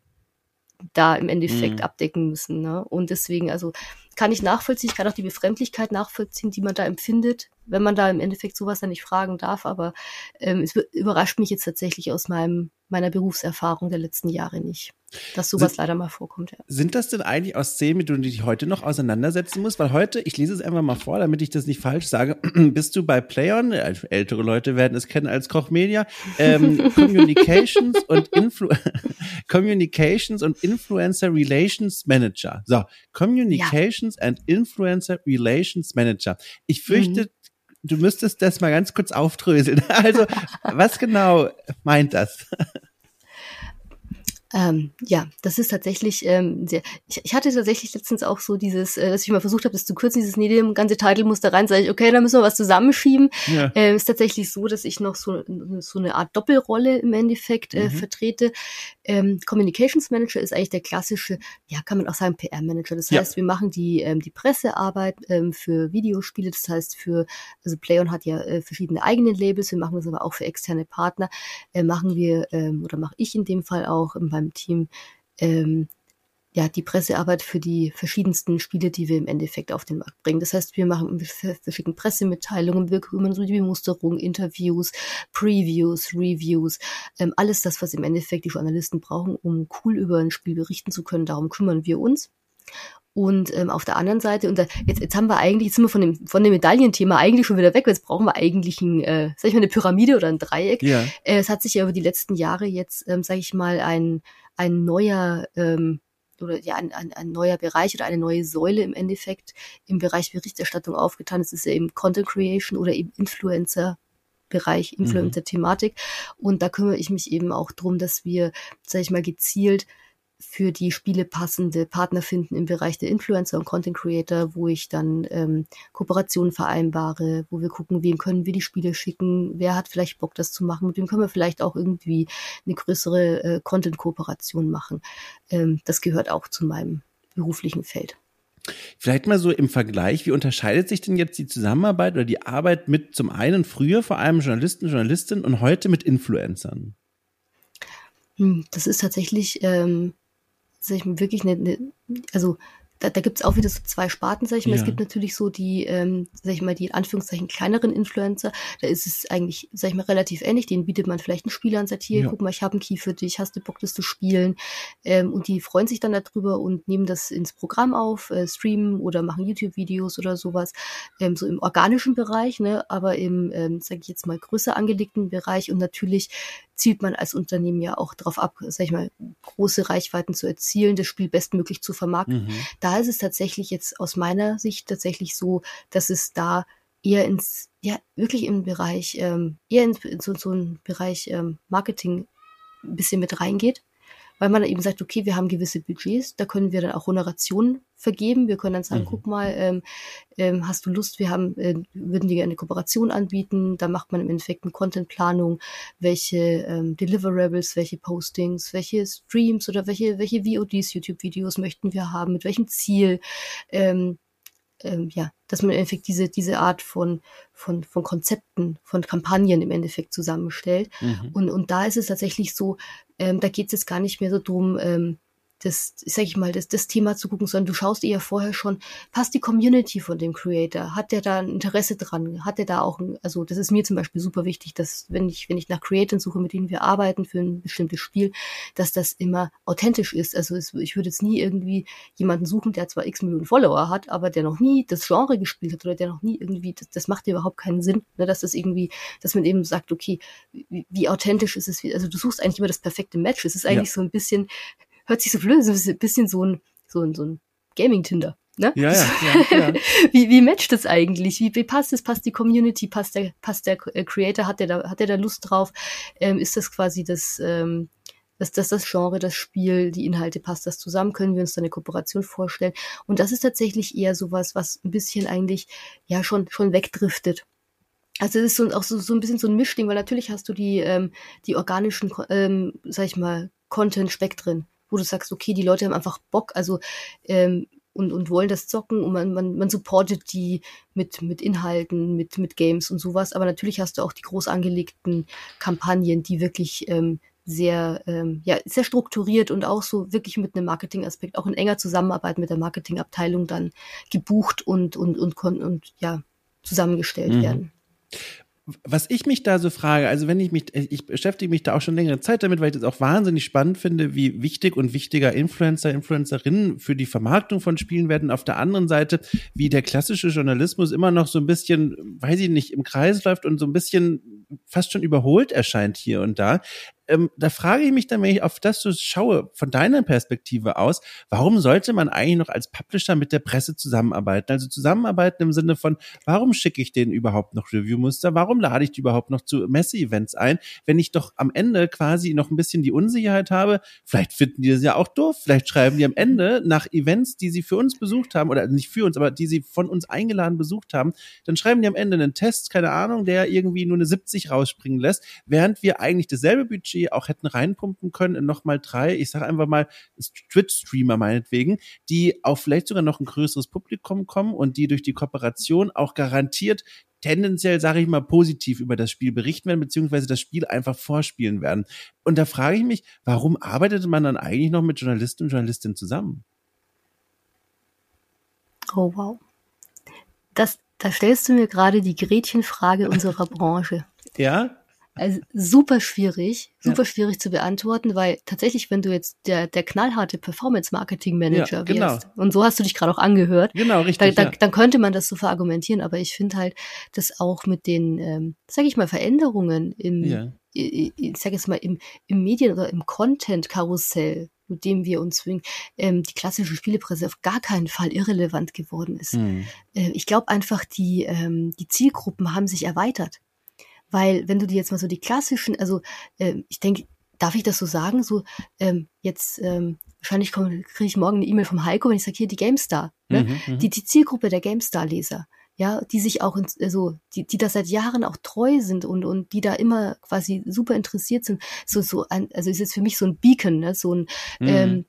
da im Endeffekt mhm. abdecken müssen. Ne? Und deswegen, also kann ich nachvollziehen, ich kann auch die Befremdlichkeit nachvollziehen, die man da empfindet, wenn man da im Endeffekt sowas dann nicht fragen darf. Aber ähm, es überrascht mich jetzt tatsächlich aus meinem meiner Berufserfahrung der letzten Jahre nicht, dass sowas sind, leider mal vorkommt. Ja. Sind das denn eigentlich aus Szenen, mit denen du dich heute noch auseinandersetzen musst? Weil heute, ich lese es einfach mal vor, damit ich das nicht falsch sage, bist du bei Playon, ältere Leute werden es kennen als Kochmedia, ähm, Communications und Influ Communications und Influencer Relations Manager. So, Communications ja. and Influencer Relations Manager. Ich fürchte, mhm du müsstest das mal ganz kurz aufdröseln. Also, was genau meint das? Ähm, ja, das ist tatsächlich ähm, sehr. Ich, ich hatte tatsächlich letztens auch so dieses, äh, dass ich mal versucht habe, das zu kürzen, dieses nee, dem ganze Titel muss da rein, sage ich, okay, da müssen wir was zusammenschieben. Ja. Äh, ist tatsächlich so, dass ich noch so, so eine Art Doppelrolle im Endeffekt äh, mhm. vertrete. Ähm, Communications Manager ist eigentlich der klassische, ja, kann man auch sagen, PR-Manager. Das heißt, ja. wir machen die, ähm, die Pressearbeit ähm, für Videospiele, das heißt für, also PlayOn hat ja äh, verschiedene eigene Labels, wir machen das aber auch für externe Partner, äh, machen wir, ähm, oder mache ich in dem Fall auch ähm, beim meinem Team ähm, ja, die Pressearbeit für die verschiedensten Spiele, die wir im Endeffekt auf den Markt bringen. Das heißt, wir machen, wir schicken Pressemitteilungen, wir kümmern so die Bemusterung, Interviews, Previews, Reviews, ähm, alles das, was im Endeffekt die Journalisten brauchen, um cool über ein Spiel berichten zu können. Darum kümmern wir uns. Und ähm, auf der anderen Seite, und da, jetzt, jetzt haben wir eigentlich, jetzt sind wir von dem, von dem Medaillenthema eigentlich schon wieder weg, jetzt brauchen wir eigentlich ein, äh, sag ich mal, eine Pyramide oder ein Dreieck. Ja. Äh, es hat sich ja über die letzten Jahre jetzt, ähm, sag ich mal, ein, ein neuer ähm, oder ja ein, ein, ein neuer Bereich oder eine neue Säule im Endeffekt im Bereich Berichterstattung aufgetan. Es ist ja eben Content Creation oder eben Influencer Bereich, mhm. Influencer-Thematik. Und da kümmere ich mich eben auch drum, dass wir, sag ich mal, gezielt für die Spiele passende Partner finden im Bereich der Influencer und Content Creator, wo ich dann ähm, Kooperationen vereinbare, wo wir gucken, wem können wir die Spiele schicken, wer hat vielleicht Bock, das zu machen, mit wem können wir vielleicht auch irgendwie eine größere äh, Content-Kooperation machen. Ähm, das gehört auch zu meinem beruflichen Feld. Vielleicht mal so im Vergleich, wie unterscheidet sich denn jetzt die Zusammenarbeit oder die Arbeit mit zum einen früher vor allem Journalisten, Journalistinnen und heute mit Influencern? Hm, das ist tatsächlich ähm, wirklich eine, eine, also da, da gibt es auch wieder so zwei Sparten, sag ich mal. Ja. Es gibt natürlich so die, ähm, sag ich mal, die in Anführungszeichen kleineren Influencer. Da ist es eigentlich, sag ich mal, relativ ähnlich. Denen bietet man vielleicht einen Spieler an, sagt hier, ja. guck mal, ich habe einen Key für dich, hast du Bock, das zu spielen? Ähm, und die freuen sich dann darüber und nehmen das ins Programm auf, äh, streamen oder machen YouTube-Videos oder sowas. Ähm, so im organischen Bereich, ne, aber im, ähm, sag ich jetzt mal, größer angelegten Bereich und natürlich zielt man als Unternehmen ja auch darauf ab, sag ich mal, große Reichweiten zu erzielen, das Spiel bestmöglich zu vermarkten. Mhm. Da ist es tatsächlich jetzt aus meiner Sicht tatsächlich so, dass es da eher ins, ja, wirklich im Bereich, ähm, eher in so, so einen Bereich ähm, Marketing ein bisschen mit reingeht weil man eben sagt, okay, wir haben gewisse Budgets, da können wir dann auch Honorationen vergeben. Wir können dann sagen, mhm. guck mal, ähm, ähm, hast du Lust, wir haben, äh, würden dir eine Kooperation anbieten. Da macht man im Endeffekt eine Contentplanung, welche ähm, Deliverables, welche Postings, welche Streams oder welche, welche VODs, YouTube-Videos möchten wir haben, mit welchem Ziel. Ähm, ähm, ja, dass man im Endeffekt diese, diese Art von, von, von Konzepten, von Kampagnen im Endeffekt zusammenstellt. Mhm. Und, und da ist es tatsächlich so, ähm, da geht es jetzt gar nicht mehr so drum, ähm, das, sag ich mal, das, das Thema zu gucken, sondern du schaust eher vorher schon, passt die Community von dem Creator? Hat der da ein Interesse dran? Hat der da auch ein, also das ist mir zum Beispiel super wichtig, dass wenn ich, wenn ich nach Creatoren suche, mit denen wir arbeiten für ein bestimmtes Spiel, dass das immer authentisch ist. Also es, ich würde jetzt nie irgendwie jemanden suchen, der zwar x Millionen Follower hat, aber der noch nie das Genre gespielt hat oder der noch nie irgendwie, das, das macht überhaupt keinen Sinn, ne, dass das irgendwie, dass man eben sagt, okay, wie, wie authentisch ist es, also du suchst eigentlich immer das perfekte Match. Es ist eigentlich ja. so ein bisschen, hört sich so blöd, so ein bisschen so ein, so ein, so ein Gaming-Tinder. Ne? Ja, ja, ja, ja. wie, wie matcht das eigentlich? Wie, wie passt es? Passt die Community? Passt der, passt der äh, Creator? Hat der da, hat der da Lust drauf? Ähm, ist das quasi das, ähm, das, das, das Genre, das Spiel, die Inhalte, passt das zusammen? Können wir uns da eine Kooperation vorstellen? Und das ist tatsächlich eher sowas, was ein bisschen eigentlich, ja, schon, schon wegdriftet. Also es ist so, auch so, so ein bisschen so ein Mischding, weil natürlich hast du die, ähm, die organischen, ähm, sag ich mal, Content-Spektren wo du sagst, okay, die Leute haben einfach Bock, also ähm, und, und wollen das zocken und man, man, man supportet die mit, mit Inhalten, mit, mit Games und sowas. Aber natürlich hast du auch die groß angelegten Kampagnen, die wirklich ähm, sehr, ähm, ja, sehr strukturiert und auch so wirklich mit einem Marketingaspekt, auch in enger Zusammenarbeit mit der Marketingabteilung dann gebucht und, und, und, und, und ja, zusammengestellt mhm. werden was ich mich da so frage, also wenn ich mich, ich beschäftige mich da auch schon längere Zeit damit, weil ich das auch wahnsinnig spannend finde, wie wichtig und wichtiger Influencer, Influencerinnen für die Vermarktung von Spielen werden. Auf der anderen Seite, wie der klassische Journalismus immer noch so ein bisschen, weiß ich nicht, im Kreis läuft und so ein bisschen fast schon überholt erscheint hier und da ähm, da frage ich mich dann, wenn ich auf das so schaue, von deiner Perspektive aus, warum sollte man eigentlich noch als Publisher mit der Presse zusammenarbeiten? Also zusammenarbeiten im Sinne von, warum schicke ich denen überhaupt noch Review-Muster? Warum lade ich die überhaupt noch zu Messe-Events ein, wenn ich doch am Ende quasi noch ein bisschen die Unsicherheit habe? Vielleicht finden die das ja auch doof. Vielleicht schreiben die am Ende nach Events, die sie für uns besucht haben, oder nicht für uns, aber die sie von uns eingeladen besucht haben, dann schreiben die am Ende einen Test, keine Ahnung, der irgendwie nur eine 70 rausspringen lässt, während wir eigentlich dasselbe Budget Budget auch hätten reinpumpen können in nochmal drei, ich sage einfach mal Twitch-Streamer meinetwegen, die auf vielleicht sogar noch ein größeres Publikum kommen und die durch die Kooperation auch garantiert tendenziell, sage ich mal, positiv über das Spiel berichten werden, beziehungsweise das Spiel einfach vorspielen werden. Und da frage ich mich, warum arbeitet man dann eigentlich noch mit Journalisten und Journalistinnen zusammen? Oh, wow. Das, da stellst du mir gerade die Gretchenfrage unserer Branche. Ja? Also super schwierig, super ja. schwierig zu beantworten, weil tatsächlich, wenn du jetzt der, der knallharte Performance-Marketing-Manager ja, genau. wirst, und so hast du dich gerade auch angehört, genau, richtig, da, da, ja. dann könnte man das so verargumentieren, aber ich finde halt, dass auch mit den, ähm, sag ich mal, Veränderungen im, ja. ich, ich sag jetzt mal, im, im Medien- oder im Content-Karussell, mit dem wir uns zwingen, ähm, die klassische Spielepresse auf gar keinen Fall irrelevant geworden ist. Mhm. Äh, ich glaube einfach, die, ähm, die Zielgruppen haben sich erweitert. Weil wenn du dir jetzt mal so die klassischen, also äh, ich denke, darf ich das so sagen? So ähm, jetzt ähm, wahrscheinlich kriege ich morgen eine E-Mail vom Heiko, wenn ich sage, hier die GameStar, ne? Mhm, mhm, die, die Zielgruppe der GameStar-Leser, ja, die sich auch, in, also die, die da seit Jahren auch treu sind und und die da immer quasi super interessiert sind, so so ein, also ist jetzt für mich so ein Beacon, ne? so ein mhm. ähm,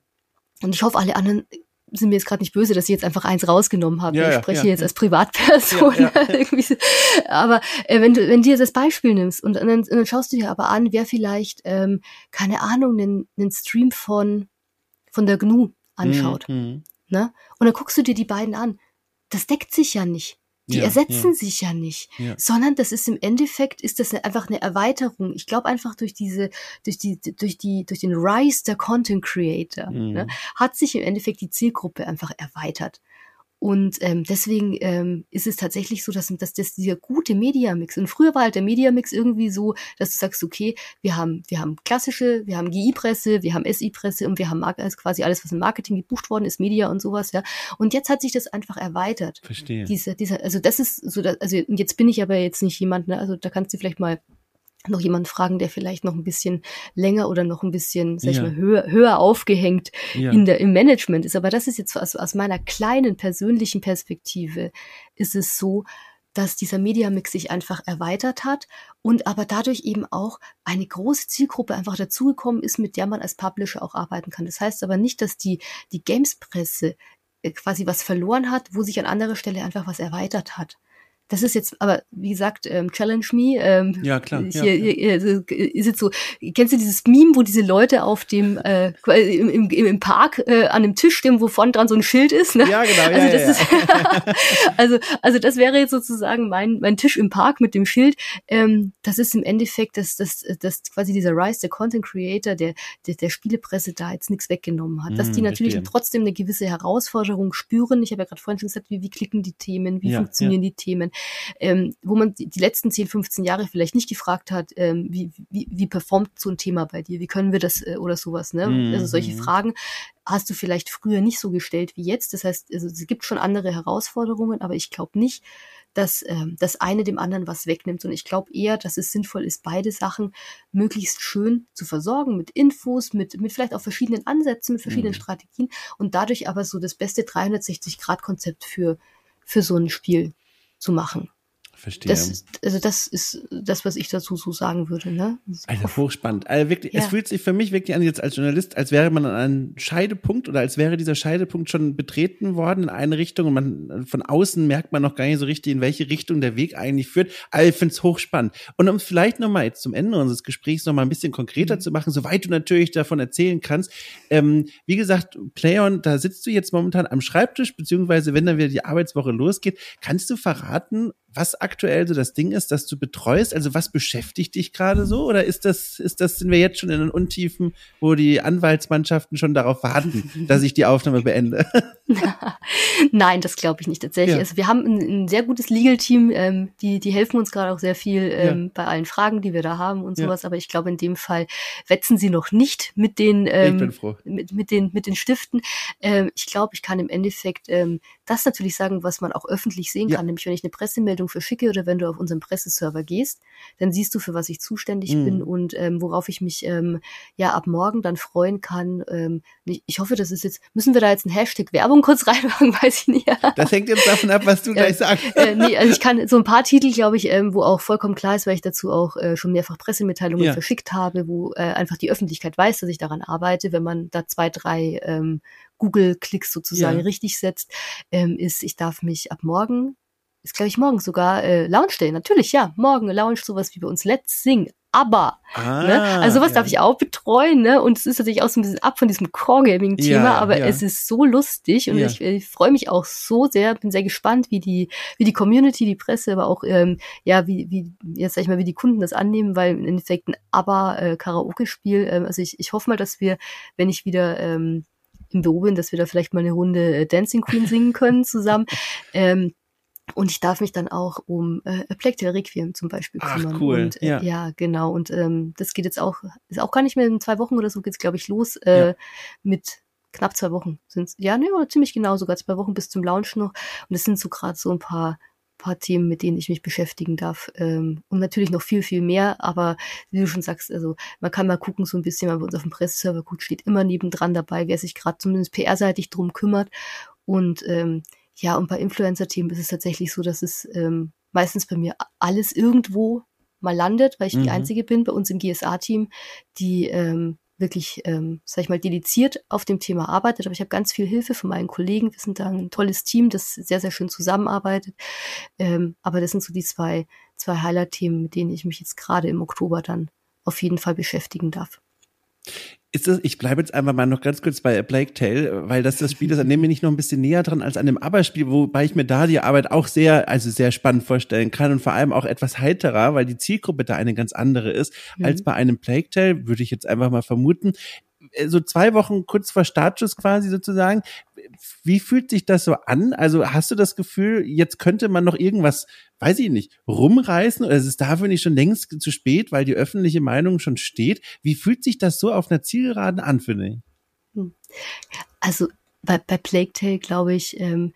und ich hoffe, alle anderen sind mir jetzt gerade nicht böse, dass ich jetzt einfach eins rausgenommen habe. Ja, ich spreche ja, jetzt als Privatperson. Aber äh, wenn du, wenn du jetzt das Beispiel nimmst und, und, dann, und dann schaust du dir aber an, wer vielleicht, ähm, keine Ahnung, einen, einen Stream von, von der GNU anschaut. Mhm. Ne? Und dann guckst du dir die beiden an. Das deckt sich ja nicht. Die Ja, ersetzen ja. sich ja nicht, Ja. sondern das ist im Endeffekt ist das einfach eine Erweiterung. Ich glaube einfach durch diese, durch die, durch die, durch den Rise der Content Creator Mhm. ne, hat sich im Endeffekt die Zielgruppe einfach erweitert. Und ähm, deswegen ähm, ist es tatsächlich so, dass, dass das dieser gute Mediamix. Und früher war halt der Mediamix irgendwie so, dass du sagst, okay, wir haben, wir haben klassische, wir haben GI-Presse, wir haben SI-Presse und wir haben also quasi alles, was im Marketing gebucht worden ist, Media und sowas, ja. Und jetzt hat sich das einfach erweitert. Verstehe. Diese, dieser, also das ist so, dass, also jetzt bin ich aber jetzt nicht jemand, ne, also da kannst du vielleicht mal noch jemanden fragen, der vielleicht noch ein bisschen länger oder noch ein bisschen, sag ich Ja. mal, höher, höher aufgehängt ja. in der, im Management ist. Aber das ist jetzt aus, aus meiner kleinen persönlichen Perspektive ist es so, dass dieser Mediamix sich einfach erweitert hat und aber dadurch eben auch eine große Zielgruppe einfach dazugekommen ist, mit der man als Publisher auch arbeiten kann. Das heißt aber nicht, dass die, die Games-Presse äh, quasi was verloren hat, wo sich an anderer Stelle einfach was erweitert hat. Das ist jetzt, aber wie gesagt, ähm, Challenge Me. Ähm, Ja, klar, ja, Hier, ja. hier, also, ist jetzt so, kennst du dieses Meme, wo diese Leute auf dem, äh, im, im, im Park äh, an einem Tisch stehen, wo vorne dran so ein Schild ist? Ne? Ja, genau, ja, Also das ja, ist, also, also das wäre jetzt sozusagen mein, mein Tisch im Park mit dem Schild. Ähm, das ist im Endeffekt, dass, dass, dass quasi dieser Rise, der Content Creator, der, der, der Spielepresse da jetzt nichts weggenommen hat. Dass Mm, die natürlich verstehe. trotzdem eine gewisse Herausforderung spüren. Ich habe ja gerade vorhin schon gesagt, wie, wie klicken die Themen, wie Ja, funktionieren die Themen, ähm, wo man die, letzten 10, 15 Jahre vielleicht nicht gefragt hat, ähm, wie, wie, wie performt so ein Thema bei dir, wie können wir das äh, oder sowas, ne? Mhm. Also solche Fragen hast du vielleicht früher nicht so gestellt wie jetzt. Das heißt, also, es gibt schon andere Herausforderungen, aber ich glaube nicht, dass ähm, das eine dem anderen was wegnimmt. Und ich glaube eher, dass es sinnvoll ist, beide Sachen möglichst schön zu versorgen mit Infos, mit, mit vielleicht auch verschiedenen Ansätzen, mit verschiedenen Mhm. Strategien und dadurch aber so das beste 360-Grad-Konzept für, für so ein Spiel zu machen. Verstehe. Das, also das ist das, was ich dazu so sagen würde. Ne? Alter, hochspannend. Also wirklich, Ja. es fühlt sich für mich wirklich an, jetzt als Journalist, als wäre man an einem Scheidepunkt oder als wäre dieser Scheidepunkt schon betreten worden in eine Richtung und man von außen merkt man noch gar nicht so richtig, in welche Richtung der Weg eigentlich führt. Also ich finde es hochspannend. Und um es vielleicht nochmal jetzt zum Ende unseres Gesprächs nochmal ein bisschen konkreter Mhm. zu machen, soweit du natürlich davon erzählen kannst. Ähm, wie gesagt, Playon, da sitzt du jetzt momentan am Schreibtisch, beziehungsweise wenn dann wieder die Arbeitswoche losgeht, kannst du verraten, was aktuell so das Ding ist, das du betreust? Also was beschäftigt dich gerade so? Oder ist das, ist das, sind wir jetzt schon in den Untiefen, wo die Anwaltsmannschaften schon darauf warten, dass ich die Aufnahme beende? Nein, das glaube ich nicht tatsächlich. Ja. Also wir haben ein, ein sehr gutes Legal-Team, ähm, die, die helfen uns gerade auch sehr viel ähm, bei allen Fragen, die wir da haben und Ja. sowas. Aber ich glaube, in dem Fall wetzen sie noch nicht mit den ähm, mit, mit den mit den Stiften. Ähm, ich glaube, ich kann im Endeffekt ähm, das natürlich sagen, was man auch öffentlich sehen Ja. kann, nämlich wenn ich eine Pressemeldung verschicke oder wenn du auf unseren Presseserver gehst, dann siehst du, für was ich zuständig Mhm. bin und ähm, worauf ich mich ähm, ja ab morgen dann freuen kann. Ähm, ich, ich hoffe, das ist jetzt, müssen wir da jetzt einen Hashtag Werbung kurz reinmachen, weiß ich nicht. Das hängt jetzt davon ab, was du gleich sagst. äh, nee, also ich kann so ein paar Titel, glaube ich, ähm, wo auch vollkommen klar ist, weil ich dazu auch äh, schon mehrfach Pressemitteilungen Ja. verschickt habe, wo äh, einfach die Öffentlichkeit weiß, dass ich daran arbeite, wenn man da zwei, drei ähm, Google-Klicks sozusagen Ja. richtig setzt, ähm, ist, ich darf mich ab morgen, ist glaube ich morgen sogar äh, Lounge Day, natürlich, ja, morgen Lounge, sowas wie bei uns Let's Sing. Aber, Ah, ne? Also sowas ja. darf ich auch betreuen, ne? Und es ist natürlich auch so ein bisschen ab von diesem Core-Gaming-Thema, Ja, aber ja. es ist so lustig und ich, ich freue mich auch so sehr, bin sehr gespannt, wie die, wie die Community, die Presse, aber auch ähm, ja, wie, wie, jetzt sag ich mal, wie die Kunden das annehmen, weil im Endeffekt ein Aber-Karaoke-Spiel, ähm, also ich, ich hoffe mal, dass wir, wenn ich wieder ähm, im Büro bin, dass wir da vielleicht mal eine Runde äh, Dancing Queen singen können zusammen. Ähm, und ich darf mich dann auch um äh, A Plague Tale Requiem zum Beispiel Ach, kümmern. cool, Und, äh, ja. ja, genau. Und ähm, das geht jetzt auch, ist auch gar nicht mehr in zwei Wochen oder so, geht's glaube ich, los äh, Ja. mit knapp zwei Wochen. Sind's, ja, oder ziemlich genau, sogar zwei Wochen bis zum Launch noch. Und das sind so gerade so ein paar paar Themen, mit denen ich mich beschäftigen darf. Ähm, und natürlich noch viel, viel mehr. Aber wie du schon sagst, also man kann mal gucken, so ein bisschen, weil bei uns auf dem Presseserver gut steht immer nebendran dabei, wer sich gerade zumindest PR-seitig drum kümmert. Und ähm, ja, und bei Influencer-Themen ist es tatsächlich so, dass es ähm, meistens bei mir alles irgendwo mal landet, weil ich Mhm. die Einzige bin bei uns im GSA-Team, die ähm, wirklich, ähm, sag ich mal, dediziert auf dem Thema arbeitet. Aber ich habe ganz viel Hilfe von meinen Kollegen. Wir sind da ein tolles Team, das sehr, sehr schön zusammenarbeitet. Ähm, aber das sind so die zwei, zwei Highlight-Themen, mit denen ich mich jetzt gerade im Oktober dann auf jeden Fall beschäftigen darf. Ist das, ich bleibe jetzt einfach mal noch ganz kurz bei Plague Tale, weil das das Spiel ist, an dem bin ich noch ein bisschen näher dran als an dem Aber-Spiel, wobei ich mir da die Arbeit auch sehr, also sehr spannend vorstellen kann und vor allem auch etwas heiterer, weil die Zielgruppe da eine ganz andere ist, mhm. als bei einem Plague Tale, würde ich jetzt einfach mal vermuten. Äh, so zwei Wochen kurz vor Startschuss quasi sozusagen. Wie fühlt sich das so an? Also hast du das Gefühl, jetzt könnte man noch irgendwas, weiß ich nicht, rumreißen oder ist es dafür nicht schon längst zu spät, weil die öffentliche Meinung schon steht? Wie fühlt sich das so auf einer Zielgeraden an, finde ich? Hm. Also bei, bei Plague Tale, glaube ich, ähm,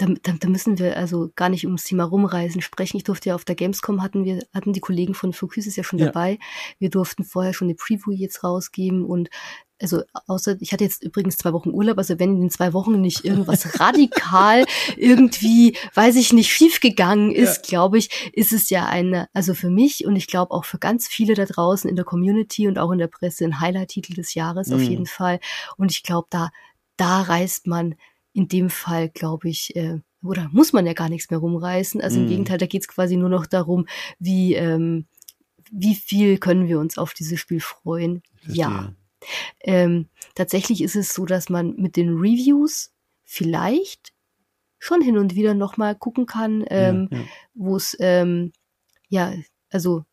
da, da, da müssen wir also gar nicht ums Thema rumreisen sprechen. Ich durfte ja auf der Gamescom hatten wir, hatten die Kollegen von Focuses ja schon ja. dabei. Wir durften vorher schon eine Preview jetzt rausgeben und also außer ich hatte jetzt übrigens zwei Wochen Urlaub, also wenn in den zwei Wochen nicht irgendwas radikal irgendwie, weiß ich nicht, schiefgegangen ist, ja. glaube ich, ist es ja eine, also für mich und ich glaube auch für ganz viele da draußen in der Community und auch in der Presse ein Highlight-Titel des Jahres mhm. auf jeden Fall. Und ich glaube, da, da reißt man in dem Fall, glaube ich, äh, oder muss man ja gar nichts mehr rumreißen. Also im mhm. Gegenteil, da geht es quasi nur noch darum, wie, ähm, wie viel können wir uns auf dieses Spiel freuen. Ja. Ähm, tatsächlich ist es so, dass man mit den Reviews vielleicht schon hin und wieder nochmal gucken kann, ähm, ja, ja. wo es, ähm, ja, also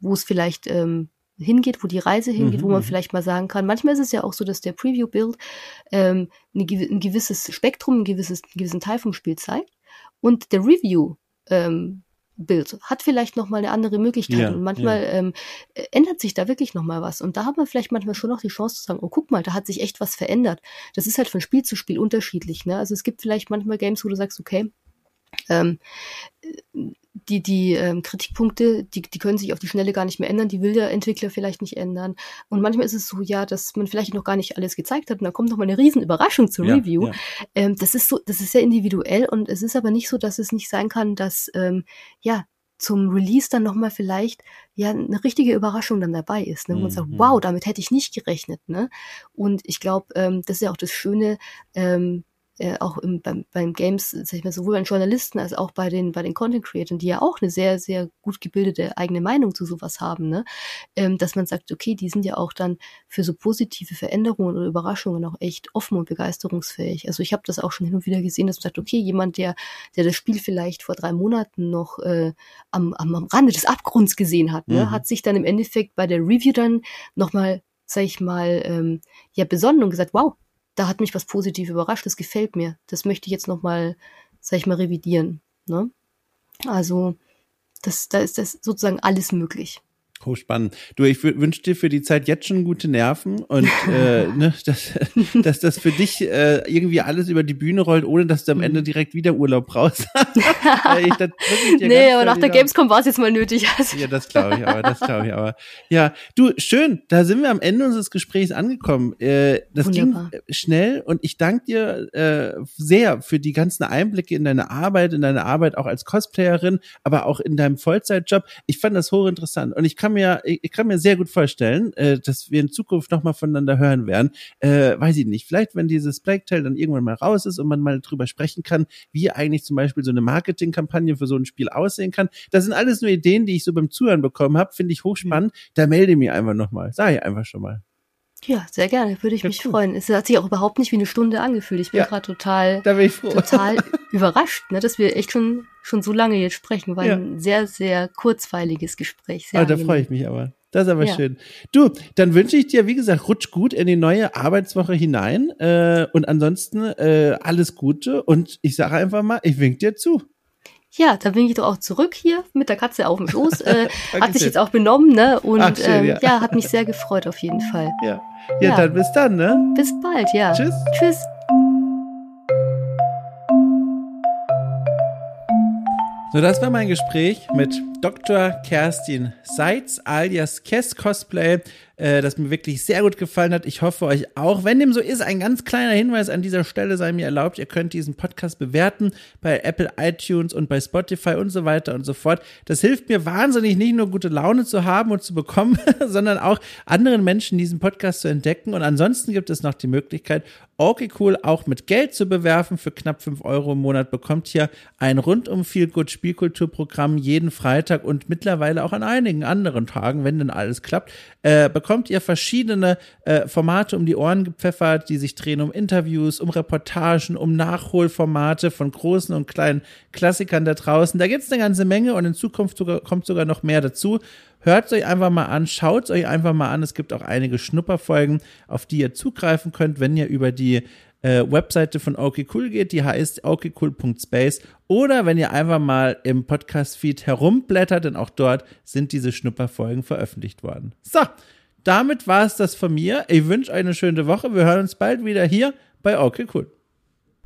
wo es vielleicht ähm, hingeht, wo die Reise hingeht, mhm. wo man mhm. vielleicht mal sagen kann. Manchmal ist es ja auch so, dass der Preview-Build ähm, ein, gewisses Spektrum, ein gewisses, einen gewissen Teil vom Spiel zeigt und der Review ähm, Bild hat vielleicht noch mal eine andere Möglichkeit ja, und manchmal ja. ähm, ändert sich da wirklich noch mal was und da hat man vielleicht manchmal schon noch die Chance zu sagen, oh guck mal, da hat sich echt was verändert. Das ist halt von Spiel zu Spiel unterschiedlich. Ne? Also es gibt vielleicht manchmal Games, wo du sagst, okay, ähm, die, die ähm, Kritikpunkte, die, die können sich auf die Schnelle gar nicht mehr ändern, die will der Entwickler vielleicht nicht ändern. Und manchmal ist es so, ja, dass man vielleicht noch gar nicht alles gezeigt hat und dann kommt noch mal eine riesen Überraschung zur ja, Review. Ja. Ähm, das ist so, das ist sehr individuell und es ist aber nicht so, dass es nicht sein kann, dass ähm, ja zum Release dann nochmal vielleicht ja eine richtige Überraschung dann dabei ist. Ne? Und man sagt, mhm. wow, damit hätte ich nicht gerechnet. Ne? Und ich glaube, ähm, das ist ja auch das Schöne, ähm, äh, auch im, beim, beim Games, sag ich mal, sowohl bei den Journalisten als auch bei den, bei den Content Creators, die ja auch eine sehr, sehr gut gebildete eigene Meinung zu sowas haben, ne? Ähm, dass man sagt, okay, die sind ja auch dann für so positive Veränderungen oder Überraschungen auch echt offen und begeisterungsfähig. Also ich habe das auch schon hin und wieder gesehen, dass man sagt, okay, jemand, der, der das Spiel vielleicht vor drei Monaten noch äh, am, am, am Rande des Abgrunds gesehen hat, ne, mhm. hat sich dann im Endeffekt bei der Review dann nochmal, sag ich mal, ähm, ja besonnen und gesagt, wow, da hat mich was positiv überrascht, das gefällt mir. Das möchte ich jetzt nochmal, sag ich mal, revidieren. Ne? Also, das, da ist das sozusagen alles möglich. Hochspannend. Du, ich wünsche dir für die Zeit jetzt schon gute Nerven und äh, ne, dass, dass das für dich äh, irgendwie alles über die Bühne rollt, ohne dass du am Ende mhm. direkt wieder Urlaub brauchst. ich, das nee, aber nach der Gamescom war es jetzt mal nötig. Also. Ja, das glaube ich aber, das glaube ich aber. Ja, du, schön, da sind wir am Ende unseres Gesprächs angekommen. Äh, das Wunderbar. ging schnell und ich danke dir äh, sehr für die ganzen Einblicke in deine Arbeit, in deine Arbeit auch als Cosplayerin, aber auch in deinem Vollzeitjob. Ich fand das hochinteressant und ich kann kann mir, ich kann mir sehr gut vorstellen, äh, dass wir in Zukunft nochmal voneinander hören werden. Äh, weiß ich nicht, vielleicht wenn dieses Plague Tale dann irgendwann mal raus ist und man mal drüber sprechen kann, wie eigentlich zum Beispiel so eine Marketingkampagne für so ein Spiel aussehen kann. Das sind alles nur Ideen, die ich so beim Zuhören bekommen habe, finde ich hochspannend. Da melde ich mich einfach nochmal. Sag ich einfach schon mal. Ja, sehr gerne, würde ich ja, mich cool. freuen. Es hat sich auch überhaupt nicht wie eine Stunde angefühlt. Ich bin ja, gerade total, da bin total überrascht, ne, dass wir echt schon, schon so lange jetzt sprechen. War ja. ein sehr, sehr kurzweiliges Gespräch. Sehr ah, da freue ich mich aber. Das ist aber ja. schön. Du, dann wünsche ich dir, wie gesagt, rutsch gut in die neue Arbeitswoche hinein äh, und ansonsten äh, alles Gute und ich sage einfach mal, ich wink dir zu. Ja, da bin ich doch auch zurück hier mit der Katze auf dem Schoß. Äh, hat sich jetzt auch benommen, ne? Und Ach, schön, ähm, ja. ja. hat mich sehr gefreut auf jeden Fall. Ja. ja. Ja, dann bis dann, ne? Bis bald, ja. Tschüss. Tschüss. So, das war mein Gespräch mit Dr. Kerstin Seitz alias Kess Cosplay äh, das mir wirklich sehr gut gefallen hat. Ich hoffe euch auch. Wenn dem so ist, ein ganz kleiner Hinweis an dieser Stelle sei mir erlaubt. Ihr könnt diesen Podcast bewerten bei Apple iTunes und bei Spotify und so weiter und so fort. Das hilft mir wahnsinnig, nicht nur gute Laune zu haben und zu bekommen, sondern auch anderen Menschen diesen Podcast zu entdecken. Und ansonsten gibt es noch die Möglichkeit, Okay Cool auch mit Geld zu bewerfen. Für knapp fünf Euro im Monat bekommt ihr ein rundum viel gut Spielkulturprogramm jeden Freitag und mittlerweile auch an einigen anderen Tagen, wenn denn alles klappt, äh, bekommt bekommt ihr verschiedene äh, Formate um die Ohren gepfeffert, die sich drehen um Interviews, um Reportagen, um Nachholformate von großen und kleinen Klassikern da draußen. Da gibt's eine ganze Menge und in Zukunft sogar, kommt sogar noch mehr dazu. Hört es euch einfach mal an, schaut es euch einfach mal an. Es gibt auch einige Schnupperfolgen, auf die ihr zugreifen könnt, wenn ihr über die äh, Webseite von OK Cool geht, die heißt okcool.space oder wenn ihr einfach mal im Podcast-Feed herumblättert, denn auch dort sind diese Schnupperfolgen veröffentlicht worden. So, damit war es das von mir. Ich wünsche eine schöne Woche. Wir hören uns bald wieder hier bei OK Cool.